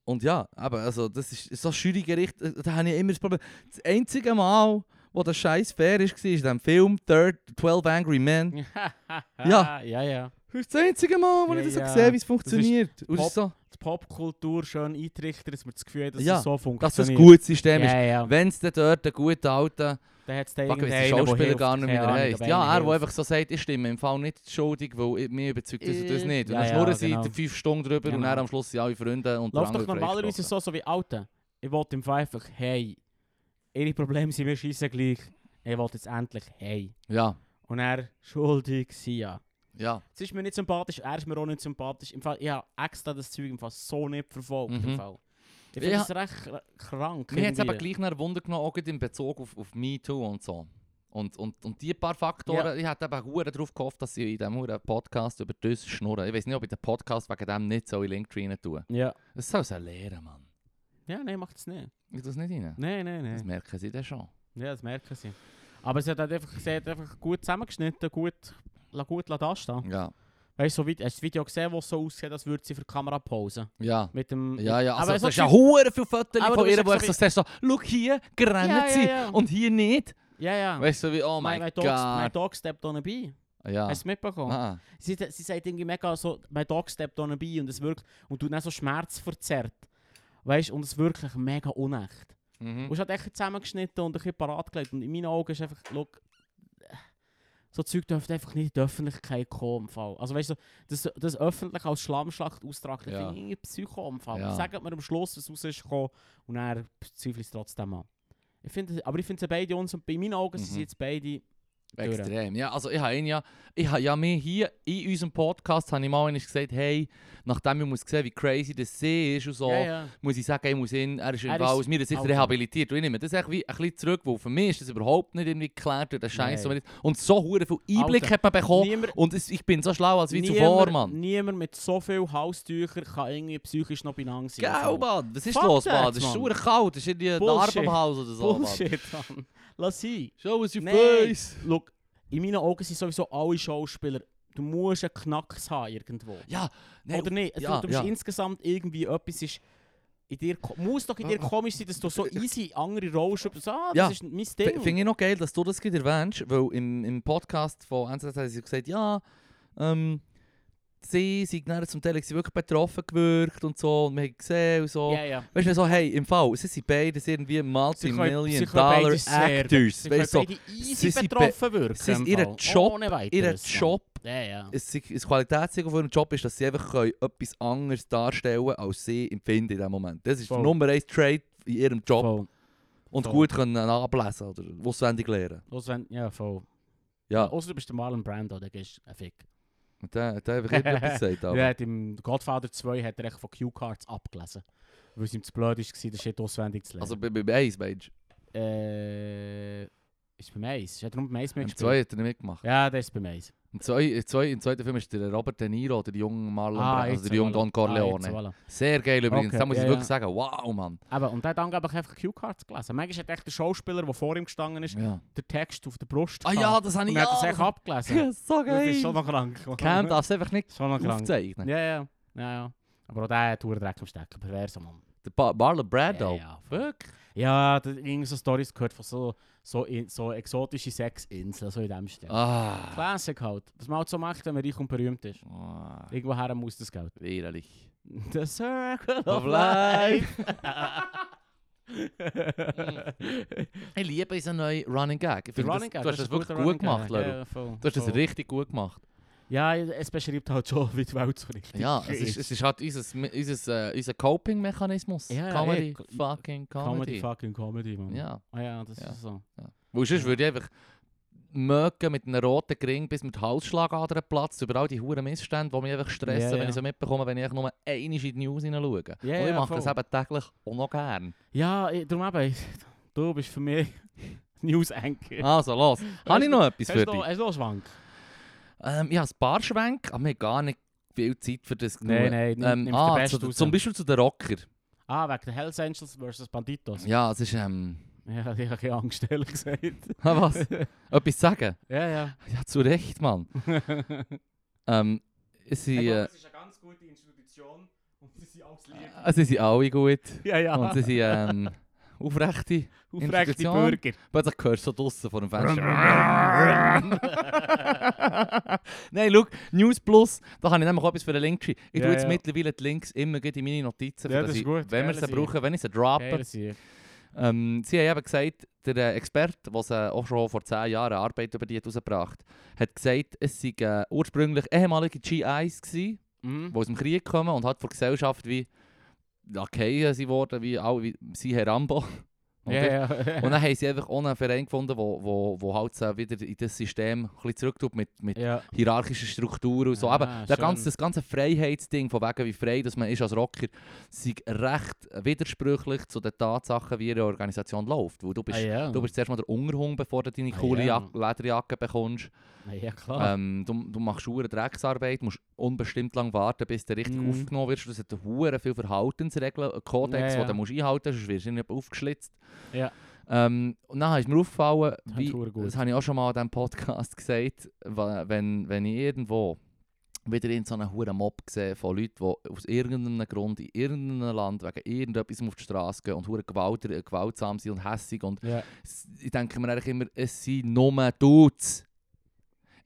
und ja, aber also das ist so ein Jurygericht, äh, da habe ich immer das Problem. Das einzige Mal, wo der Scheiß fair ist, war in dem Film Third 12 Angry Men. ja. Ja, ja. Das ist das einzige Mal, wo Ja, ich das so ja. sehe, wie es funktioniert. Es ist so, die Popkultur schön eintrichtert, dass wir das Gefühl haben, dass Ja, es so dass funktioniert. das ein gutes System ist. Wenn es dort einen guten alten, Dann hat es der Schauspieler gar nicht mehr heisst. Ja, er, der einfach so sagt, ich stimme im Fall nicht schuldig, weil ich- mich überzeugt das und das Äh, nicht. Und dann schnurren sie genau. fünf Stunden drüber und Genau. dann am Schluss sind alle Freunde und Läuft doch normalerweise so, so wie Alten. Ich wollte im Fall einfach, hey, ihre Probleme sind mir scheisse gleich. Ich wollte jetzt endlich, hey. Ja, Und er schuldig sein, ja. ja. Es ist mir nicht sympathisch, er ist mir auch nicht sympathisch. Im Fall, ich habe extra das Zeug im Fall so nicht verfolgt. Mhm. Im Fall. Ich finde Ja. das recht kr- krank. Mir hat es aber irgendwie. gleich noch Wunder genommen, auch in Bezug auf, auf MeToo und so. Und, und, und die paar Faktoren, Ja. ich hätte eben hure darauf gehofft, dass sie in diesem Podcast über das schnurren. Ich weiß nicht, ob ich den Podcast wegen dem nicht so in Linktree rein tue. Ja. Das soll sie lehren, Mann. Ja, nein, macht es nicht. Ich tue das nicht rein. Nein, nein, Das nein. merken sie dann schon. Ja, das merken sie. Aber sie hat halt einfach, sie hat einfach gut zusammengeschnitten, gut, gut la da stehen. Ja. Weißt du, so wie, hast du das Video gesehen, wo es so aussieht, als würde sie für die Kamera posen? Ja. Mit dem, Ja, ja, also aber das so ist ja hure viele Fotos von du ihr, wo ja ich so sage, so, schau hier, gerannt Ja, ja, sie ja. und hier nicht. Ja, ja. Weißt du, wie, oh mein Gott. dog stepped on a bee. Ja. Hast du es mitbekommen? Ah, Sie, sie sagt irgendwie mega so, my dog stepped on a bee und es wirkt, und tut dann so schmerzverzerrt. Weißt du, und es wirklich mega unecht. mhm. Und es hat echt zusammengeschnitten und ein bisschen parat gelegt. Und in meinen Augen ist einfach, look, so Zeug dürfte einfach nicht in die Öffentlichkeit kommen. Fall. Also weißt du, das, das öffentlich als Schlammschlacht austragen, Ja. finde ich Psycho im Fall. Ja. Sagt mir am Schluss, was raus ist gekommen und zweifle ich es trotzdem an. Ich finde, aber ich finde sie beide uns und bei meinen Augen sind Mhm. sie jetzt beide Extrem. Ja, also ich habe ihn ja, ich habe ja mir hier in unserem Podcast habe ich mal gesagt, hey, nachdem ich muss sehen, wie crazy das See ist und so, Ja, ja. muss ich sagen, ich muss ihn, er ist im Fall ist aus Sicht also- rehabilitiert. Und ich nehme das echt wie ein bisschen zurück, weil für mich ist das überhaupt nicht irgendwie geklärt durch den Scheiß. Nein. Und so hure viel Einblick Alter, hat man bekommen. Niemand, Und es, ich bin so schlau als wie zuvor, Mann. niemand mit so viel Haustüchern kann irgendwie psychisch noch benannt sein. im Gell, Fall. Mann, was ist Fuck los, Mann? Das ist Mann. super kalt, das ist ein Bullshit. Narbe am Haus oder so, Mann. Bullshit, Mann. Lass sein. Show us your Nein. face. Look, in meinen Augen sind sowieso alle Schauspieler, du musst einen Knacks haben irgendwo. Ja, nee, Oder nicht? Ja, du musst ja. insgesamt irgendwie etwas ist in dir, muss doch in dir Ah, ah. komisch sein, dass du so easy andere Rollen schreibst. Ah, das Ja. ist mein Ding. Finde ich noch geil, dass du das gerade erwähnst, weil im, im Podcast von NZZ haben sie gesagt, ja, ähm, sie sind dann zum Teil wirklich betroffen gewirkt und so, und wir haben gesehen und so. ja, ja. Weißt du, so, hey, im Fall, sie sind beide irgendwie Sie können- Multi-Million sie können Dollar beide sehr- Actors. Sie können Weißt so, sie sind betroffen wirken. sie sind ihren. Job- Ohne ihr weiteres, Mann. Job, es das Qualitätssiegel von ihrem Job ist, dass sie einfach können etwas anderes darstellen können, als sie empfinden in diesem Moment. Das ist der Voll. Nummer 1 Trade in ihrem Job. Voll. Und voll. gut können ablesen oder auswendig lernen. Wenn, ja, voll. Ja, Außer du bist der Marlon Brando, der ist ein Fick. Der der hat einfach irgendetwas gesagt. aber- Er hat im Godfather 2 hat er echt von Q-Cards abgelesen. Weil es ihm zu blöd war, den Shit auswendig zu lernen. Also bei, bei Ace, meinst du? äh, ist beim Ace? Hat er nur beim Ace Im mitgespielt? 2 hat er nicht mitgemacht. Ja, der ist beim Ace. Im, zwei, im, zwei, zweiten Film ist der Robert De Niro, der junge Marlon Ah, Brando, also der junge voilà. Don Corleone. Ah, jetzt voilà. Sehr geil übrigens, Okay, da muss ich ja, wirklich ja. sagen, wow, Mann. Aber, und der hat angeblich einfach Q-Cards gelesen. Manchmal hat echt der Schauspieler, der vor ihm gestanden ist, Ja. den Text auf der Brust Ah ja, das habe Und ich er hat das ja. echt abgelesen. Ja, so Das ist schon geil. noch krank. Cam darf es einfach nicht Schon noch krank. aufzeichnen. Ja, ja. ja, ja. Aber auch der hat Dreck am Stecken. Perverser Mann. Der Marlon Brando. Ja, ja. Wirklich? Ja, da irgend so Storys gehört von so, so, in, so exotische Sexinseln, so in dem Stil. Ah. Classic halt. Das man halt so macht, wenn man reich und berühmt ist. ah. Irgendwoher muss das Geld. Widerlich. The Circle Of of Life. Ich liebe unseren neuen Running Gag. Ich finde Running das, Gag, du hast das das wirklich gut gemacht. Leru. Ja, Du hast das richtig gut gemacht. Ja, es beschreibt halt schon, wie die Welt so richtig Ja, es ist, es ist halt unser, unser, äh, unser Coping-Mechanismus. Ja, ja, Comedy, eh, fucking Comedy, Comedy. fucking Comedy, man. Ja, Ah ja, das Ja. ist so. weil sonst würde ich einfach mögen mit einem roten Gring bis mit Halsschlagadern platzt über all die huren Missstände, die mich einfach stressen, Ja, wenn ja. ich so mitbekomme, wenn ich nur einmal in die News hineinschaue. Ja, Und ich ja, mache das eben täglich auch noch gern. Ja, darum eben, du bist für mich News-Anchor. Also, los. Habe ich noch etwas für dich? hast du noch einen Schwank? Ähm, ich habe ein paar Schwenke, aber wir haben gar nicht viel Zeit für das Nein, genug. nein, nimm- ähm, den ah, zu. Zum Beispiel zu den Rocker. Ah, wegen der Hells Angels versus Banditos. Ja, es ist, ähm... Ja, ich habe keine Angst, ehrlich gesagt. was? Etwas sagen? ja, ja. Ja, zu Recht, Mann. Ähm, sie, äh, ist eine ganz gute Institution und sie sind alles lieb. äh, sie sind alle gut. Ja, ja. Und sie sind, ähm... aufrechte. Aufrechte. Bürger. Plötzlich hörst du so draussen vor dem Fenster. Nein, schau, News Plus, da habe ich nämlich auch etwas für den Link geschrieben. Ich Ja, tue jetzt ja. mittlerweile die Links immer in meine Notizen, Ja, das ich, wenn wir sie brauchen, wenn ich sie droppe. Ähm, sie haben eben gesagt, der äh, Experte, der sie auch schon vor 10 Jahren Arbeit über die hat rausgebracht hat, gesagt, es seien äh, ursprünglich ehemalige GIs gewesen, Mhm. die aus dem Krieg kommen und halt von Gesellschaft wie Lakaien sie wurden, wie, auch, wie sie Rambo. Oder? ja. Und dann haben sie einfach auch einen Verein gefunden, wo, wo, wo halt so wieder in das System ein zurücktut mit, mit ja. hierarchischen Strukturen und so. Ah, Aber der schön. ganze, das ganze Freiheitsding, von wegen wie frei dass man ist als Rocker, ist recht widersprüchlich zu den Tatsachen, wie ihre Organisation läuft. Weil du bist, Ah, du bist zuerst mal der Unterhung, bevor du deine Ah, coole. Jack Lederjacke bekommst. Ah, ja, klar. Ähm, du, du machst hure Drecksarbeit, musst unbestimmt lang warten, bis du richtig Mhm. aufgenommen wirst. Das hat viele Verhaltensregeln, einen Kodex, Ja, ja. den du einhalten musst, sonst wirst du nicht aufgeschlitzt. Ja. Ähm, und dann ist mir aufgefallen, Das wie, das habe ich auch schon mal in diesem Podcast gesagt, wenn, wenn ich irgendwo wieder in so einen hohen Mob sehe von Leuten, die aus irgendeinem Grund in irgendeinem Land wegen irgendetwas auf die Straße gehen und hure gewalt, gewaltsam sind und hässig und s- ich denke mir eigentlich immer, es sind nur Dudes.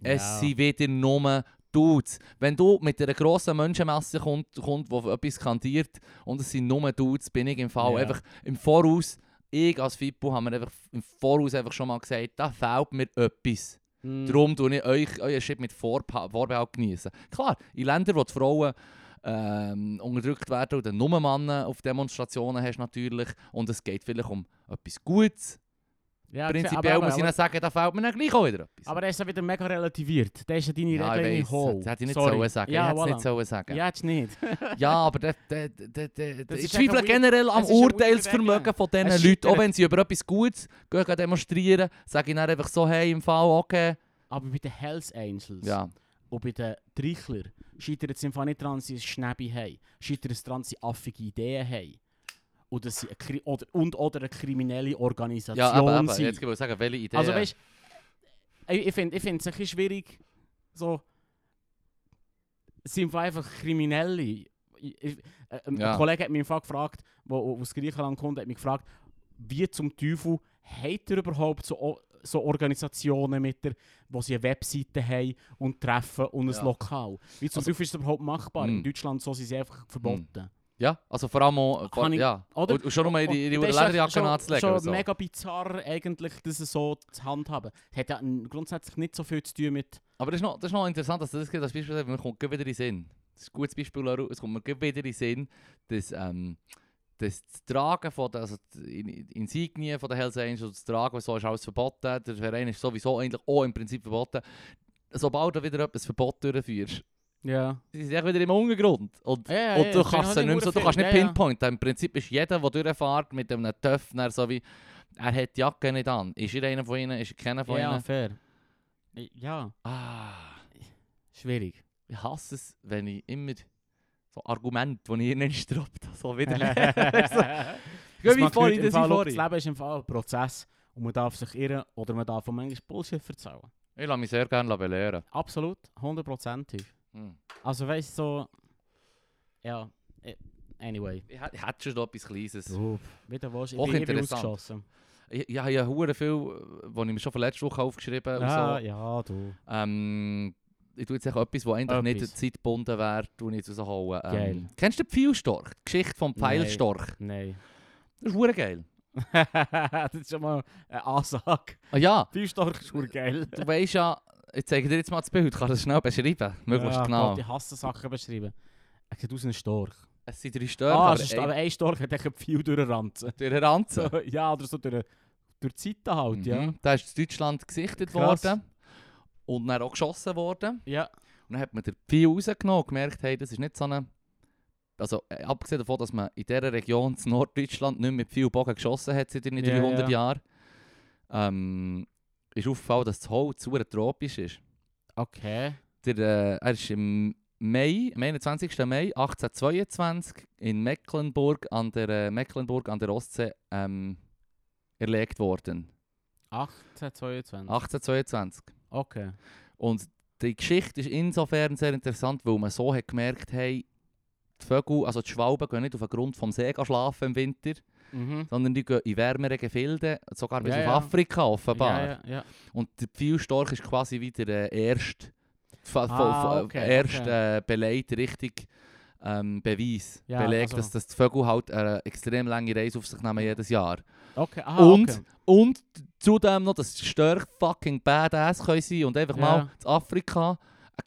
Es Ja. sind wieder nur Dudes. Wenn du mit einer grossen Menschenmasse kommt, die etwas skandiert und es sind nur Dudes, bin ich im Fall Ja. einfach im Voraus, ich als Fippo haben wir einfach im Voraus einfach schon mal gesagt, da fehlt mir etwas. Mhm. Darum tue ich euch euren Shit mit Vorpa- Vorbehalt genießen. Klar, in Ländern, wo die Frauen ähm, unterdrückt werden oder nur Männer auf Demonstrationen hast natürlich und es geht vielleicht um etwas Gutes. Ja, Prinzipiell muss ich dann sagen, da fehlt mir dann gleich auch wieder etwas. aber er ist ja wieder mega relativiert. Der ist ja deine ja, Regeln ich in Hall. das hätte ich nicht Sorry. sollen sagen. Ja, voilà. nicht sollen sagen. Ja, jetzt nicht. Ja, aber Das ich zweifle generell am Urteilsvermögen von diesen Es Leuten. Auch wenn sie über etwas Gutes gehen, gehen demonstrieren, sage ich dann einfach so, hey, im Fall, okay. aber bei den Hells Angels Ja, und bei den Trichler scheitert es im Fall nicht daran, dass sie ein Schnäbi haben. Scheitert es daran, dass sie affige Ideen haben. Dass sie eine, oder, und oder eine kriminelle Organisation ja aber, aber sind. jetzt will ich sagen, welche Idee. Also weißt ich, ich finde es ein bisschen schwierig, so. Sind einfach Kriminelle. Ich, ich, äh, ein Ja. Kollege hat mich gefragt, der aus Griechenland kommt, hat mich gefragt, wie zum Teufel hat er überhaupt so, so Organisationen mit der, wo sie eine Webseite haben und treffen und ein Ja. Lokal. Wie zum Also- Teufel ist das überhaupt machbar? Mm. In Deutschland so sind sie einfach verboten. Ja, also vor allem auch, vor, ich- ja. oder? Und, und schon nur ihre, ihre das schon- anzulegen. Schon und so. mega bizarr eigentlich, das so zu handhaben. Hat ja grundsätzlich nicht so viel zu tun mit... Aber das ist, noch, das ist noch interessant, dass das als Beispiel mir kommt wieder in den Sinn. Das ist ein gutes Beispiel, Laru. es kommt mir wieder in den Sinn, dass, ähm, das Tragen von der, also die In- Insignien von der Hells Angels, das Tragen, so ist alles verboten, der Verein ist sowieso eigentlich auch im Prinzip verboten. Sobald du wieder etwas Verbot durchführst, Ja. sie sind wieder im Untergrund. Und, Ja, ja, und ja, du das kannst ich nicht mehr so, du kannst nicht. Ja, ja. pinpointen. Im Prinzip ist jeder, der durchfährt mit einem Töff, so wie, er hat die Jacke nicht an. Ist er einer von ihnen, ist er keiner von Ja, ihnen? fair. Ja, Ah. schwierig. Ich hasse es, wenn ich immer so Argumente, die ich nicht stroppt, so wieder so, Das Geh wie macht vorhin, das wie Fall, schau, Das vorhin. Leben ist im Fall ein Prozess und man darf sich irren oder man darf manchmal Bullshit erzählen. Ich lasse mich sehr gerne belehren. Absolut, hundertprozentig. Hm. Also weißt du, so... Ja, eh, anyway. Ich, hätt- ich hätte schon noch etwas Kleines. Wieder was? Ich Auch bin, bin interessant. ausgeschossen. Ich, ich habe ja hure viel, die ich mir schon von letzter Woche aufgeschrieben habe. Ja, und so. ja, du. Ähm, ich tue jetzt echt etwas, das eigentlich nicht zeitgebunden wäre, tue ich jetzt rausholen. Ähm, Geil. Kennst du den Pfeilstorch? Die Geschichte vom Pfeilstorch? Nein. Das ist hure geil. das ist schon mal eine Ansage. Ah ja, Fünfstark ist hure geil. du weißt ja, ich zeige dir jetzt mal das Bild, kannst du das schnell beschreiben? Möglichst ja, genau. Gott, ich hasse Sachen beschreiben. Er sieht aus wie ein Storch. Es sind drei Störche, ah, aber es ist, ein- aber ein Storch hat echt ein Pfeil durchranzen. durch den Ranzen. Ja, oder so durch, durch die Seite halt, ja. Mhm. Da ist in Deutschland gesichtet Krass. worden und dann auch geschossen worden. Ja. Und dann hat man den Pfeil rausgenommen und gemerkt, hey, das ist nicht so eine... Also äh, abgesehen davon, dass man in dieser Region in Norddeutschland nicht mehr mit viel Bogen geschossen hat seit Ja, 300 ja. Jahren, ähm, ist aufgefallen, dass das Holz zu tropisch ist. Okay. Der, äh, er ist im Mai, am 21. Mai 1822 in Mecklenburg an der, äh, Mecklenburg an der Ostsee ähm, erlegt worden. 1822. 1822. Okay. Und die Geschichte ist insofern sehr interessant, weil man so hat gemerkt, hey, die Vögel, also die Schwalben gehen nicht auf den Grund vom See schlafen im Winter, Mhm. sondern die gehen in wärmere Gefilde, sogar bis Ja, auf ja. Afrika offenbar. Ja. Und der Pfeilstorch ist quasi wie der äh, erste, Ah, fa- okay, erste okay. äh, richtig ähm, Beweis. Belegt, also- dass, dass die Vögel halt eine extrem lange Reise auf sich nehmen jedes Jahr. Okay, aha, und, okay. und zudem noch, dass Störche fucking badass können sein und einfach mal in Afrika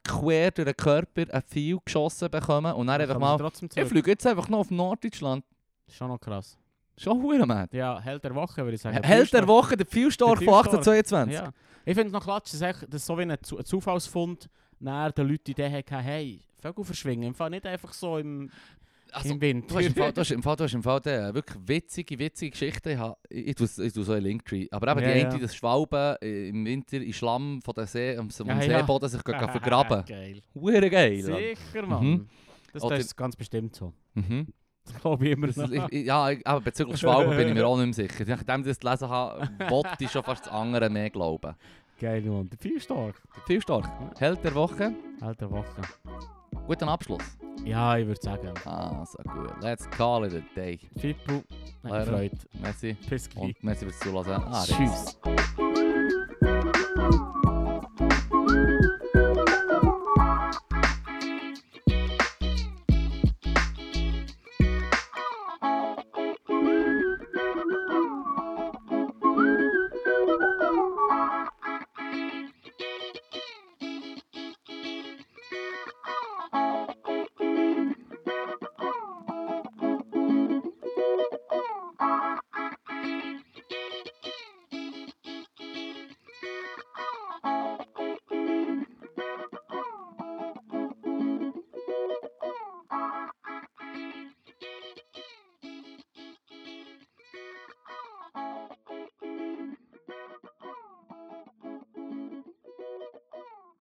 quer durch den Körper ein Pfeil geschossen bekommen und dann einfach mal... Ich fliege jetzt einfach noch auf Norddeutschland. Schon noch krass. Schon hure mad. Ja, Held der Woche würde ich sagen. Held der Woche, der Pfeilstorch Der von Pfeilstorch. 1822. Ja. Ich finde es noch klatsch, dass dass so wie ein, Zu ein Zufallsfund näher den Leuten die Idee hatten, hey, Vögel verschwingen. Im Fall nicht einfach so im, Also, im Winter. Du hast im Fall, du hast im Fall, du hast im Fall eine wirklich witzige, witzige Geschichte. Ich, ha- ich, tue, ich tue so einen Linktree. Aber eben Ja, die eine, ja. dass Schwalben äh, im Winter in Schlamm von der See, am, am Ja, ja. Seeboden sich gehen vergraben. Geil. Hure geil. Sicher, Mann. Mhm. Das, das ist ganz bestimmt so. Mhm. Glaube ich immer noch. ich, ja, aber bezüglich Schwalben bin ich mir auch nicht mehr sicher. Nachdem ich das gelesen habe, wollte ich schon fast das andere mehr glauben. Geil, Mann. Der. Viel stark. Held der Woche. Held der Woche. Guten Abschluss. Ja, ich würde sagen. Ah, so gut. Let's call it a day. Fippo, hat. Merci. Gleich. Und merci fürs Zuhören. Ah, Tschüss. Tschüss.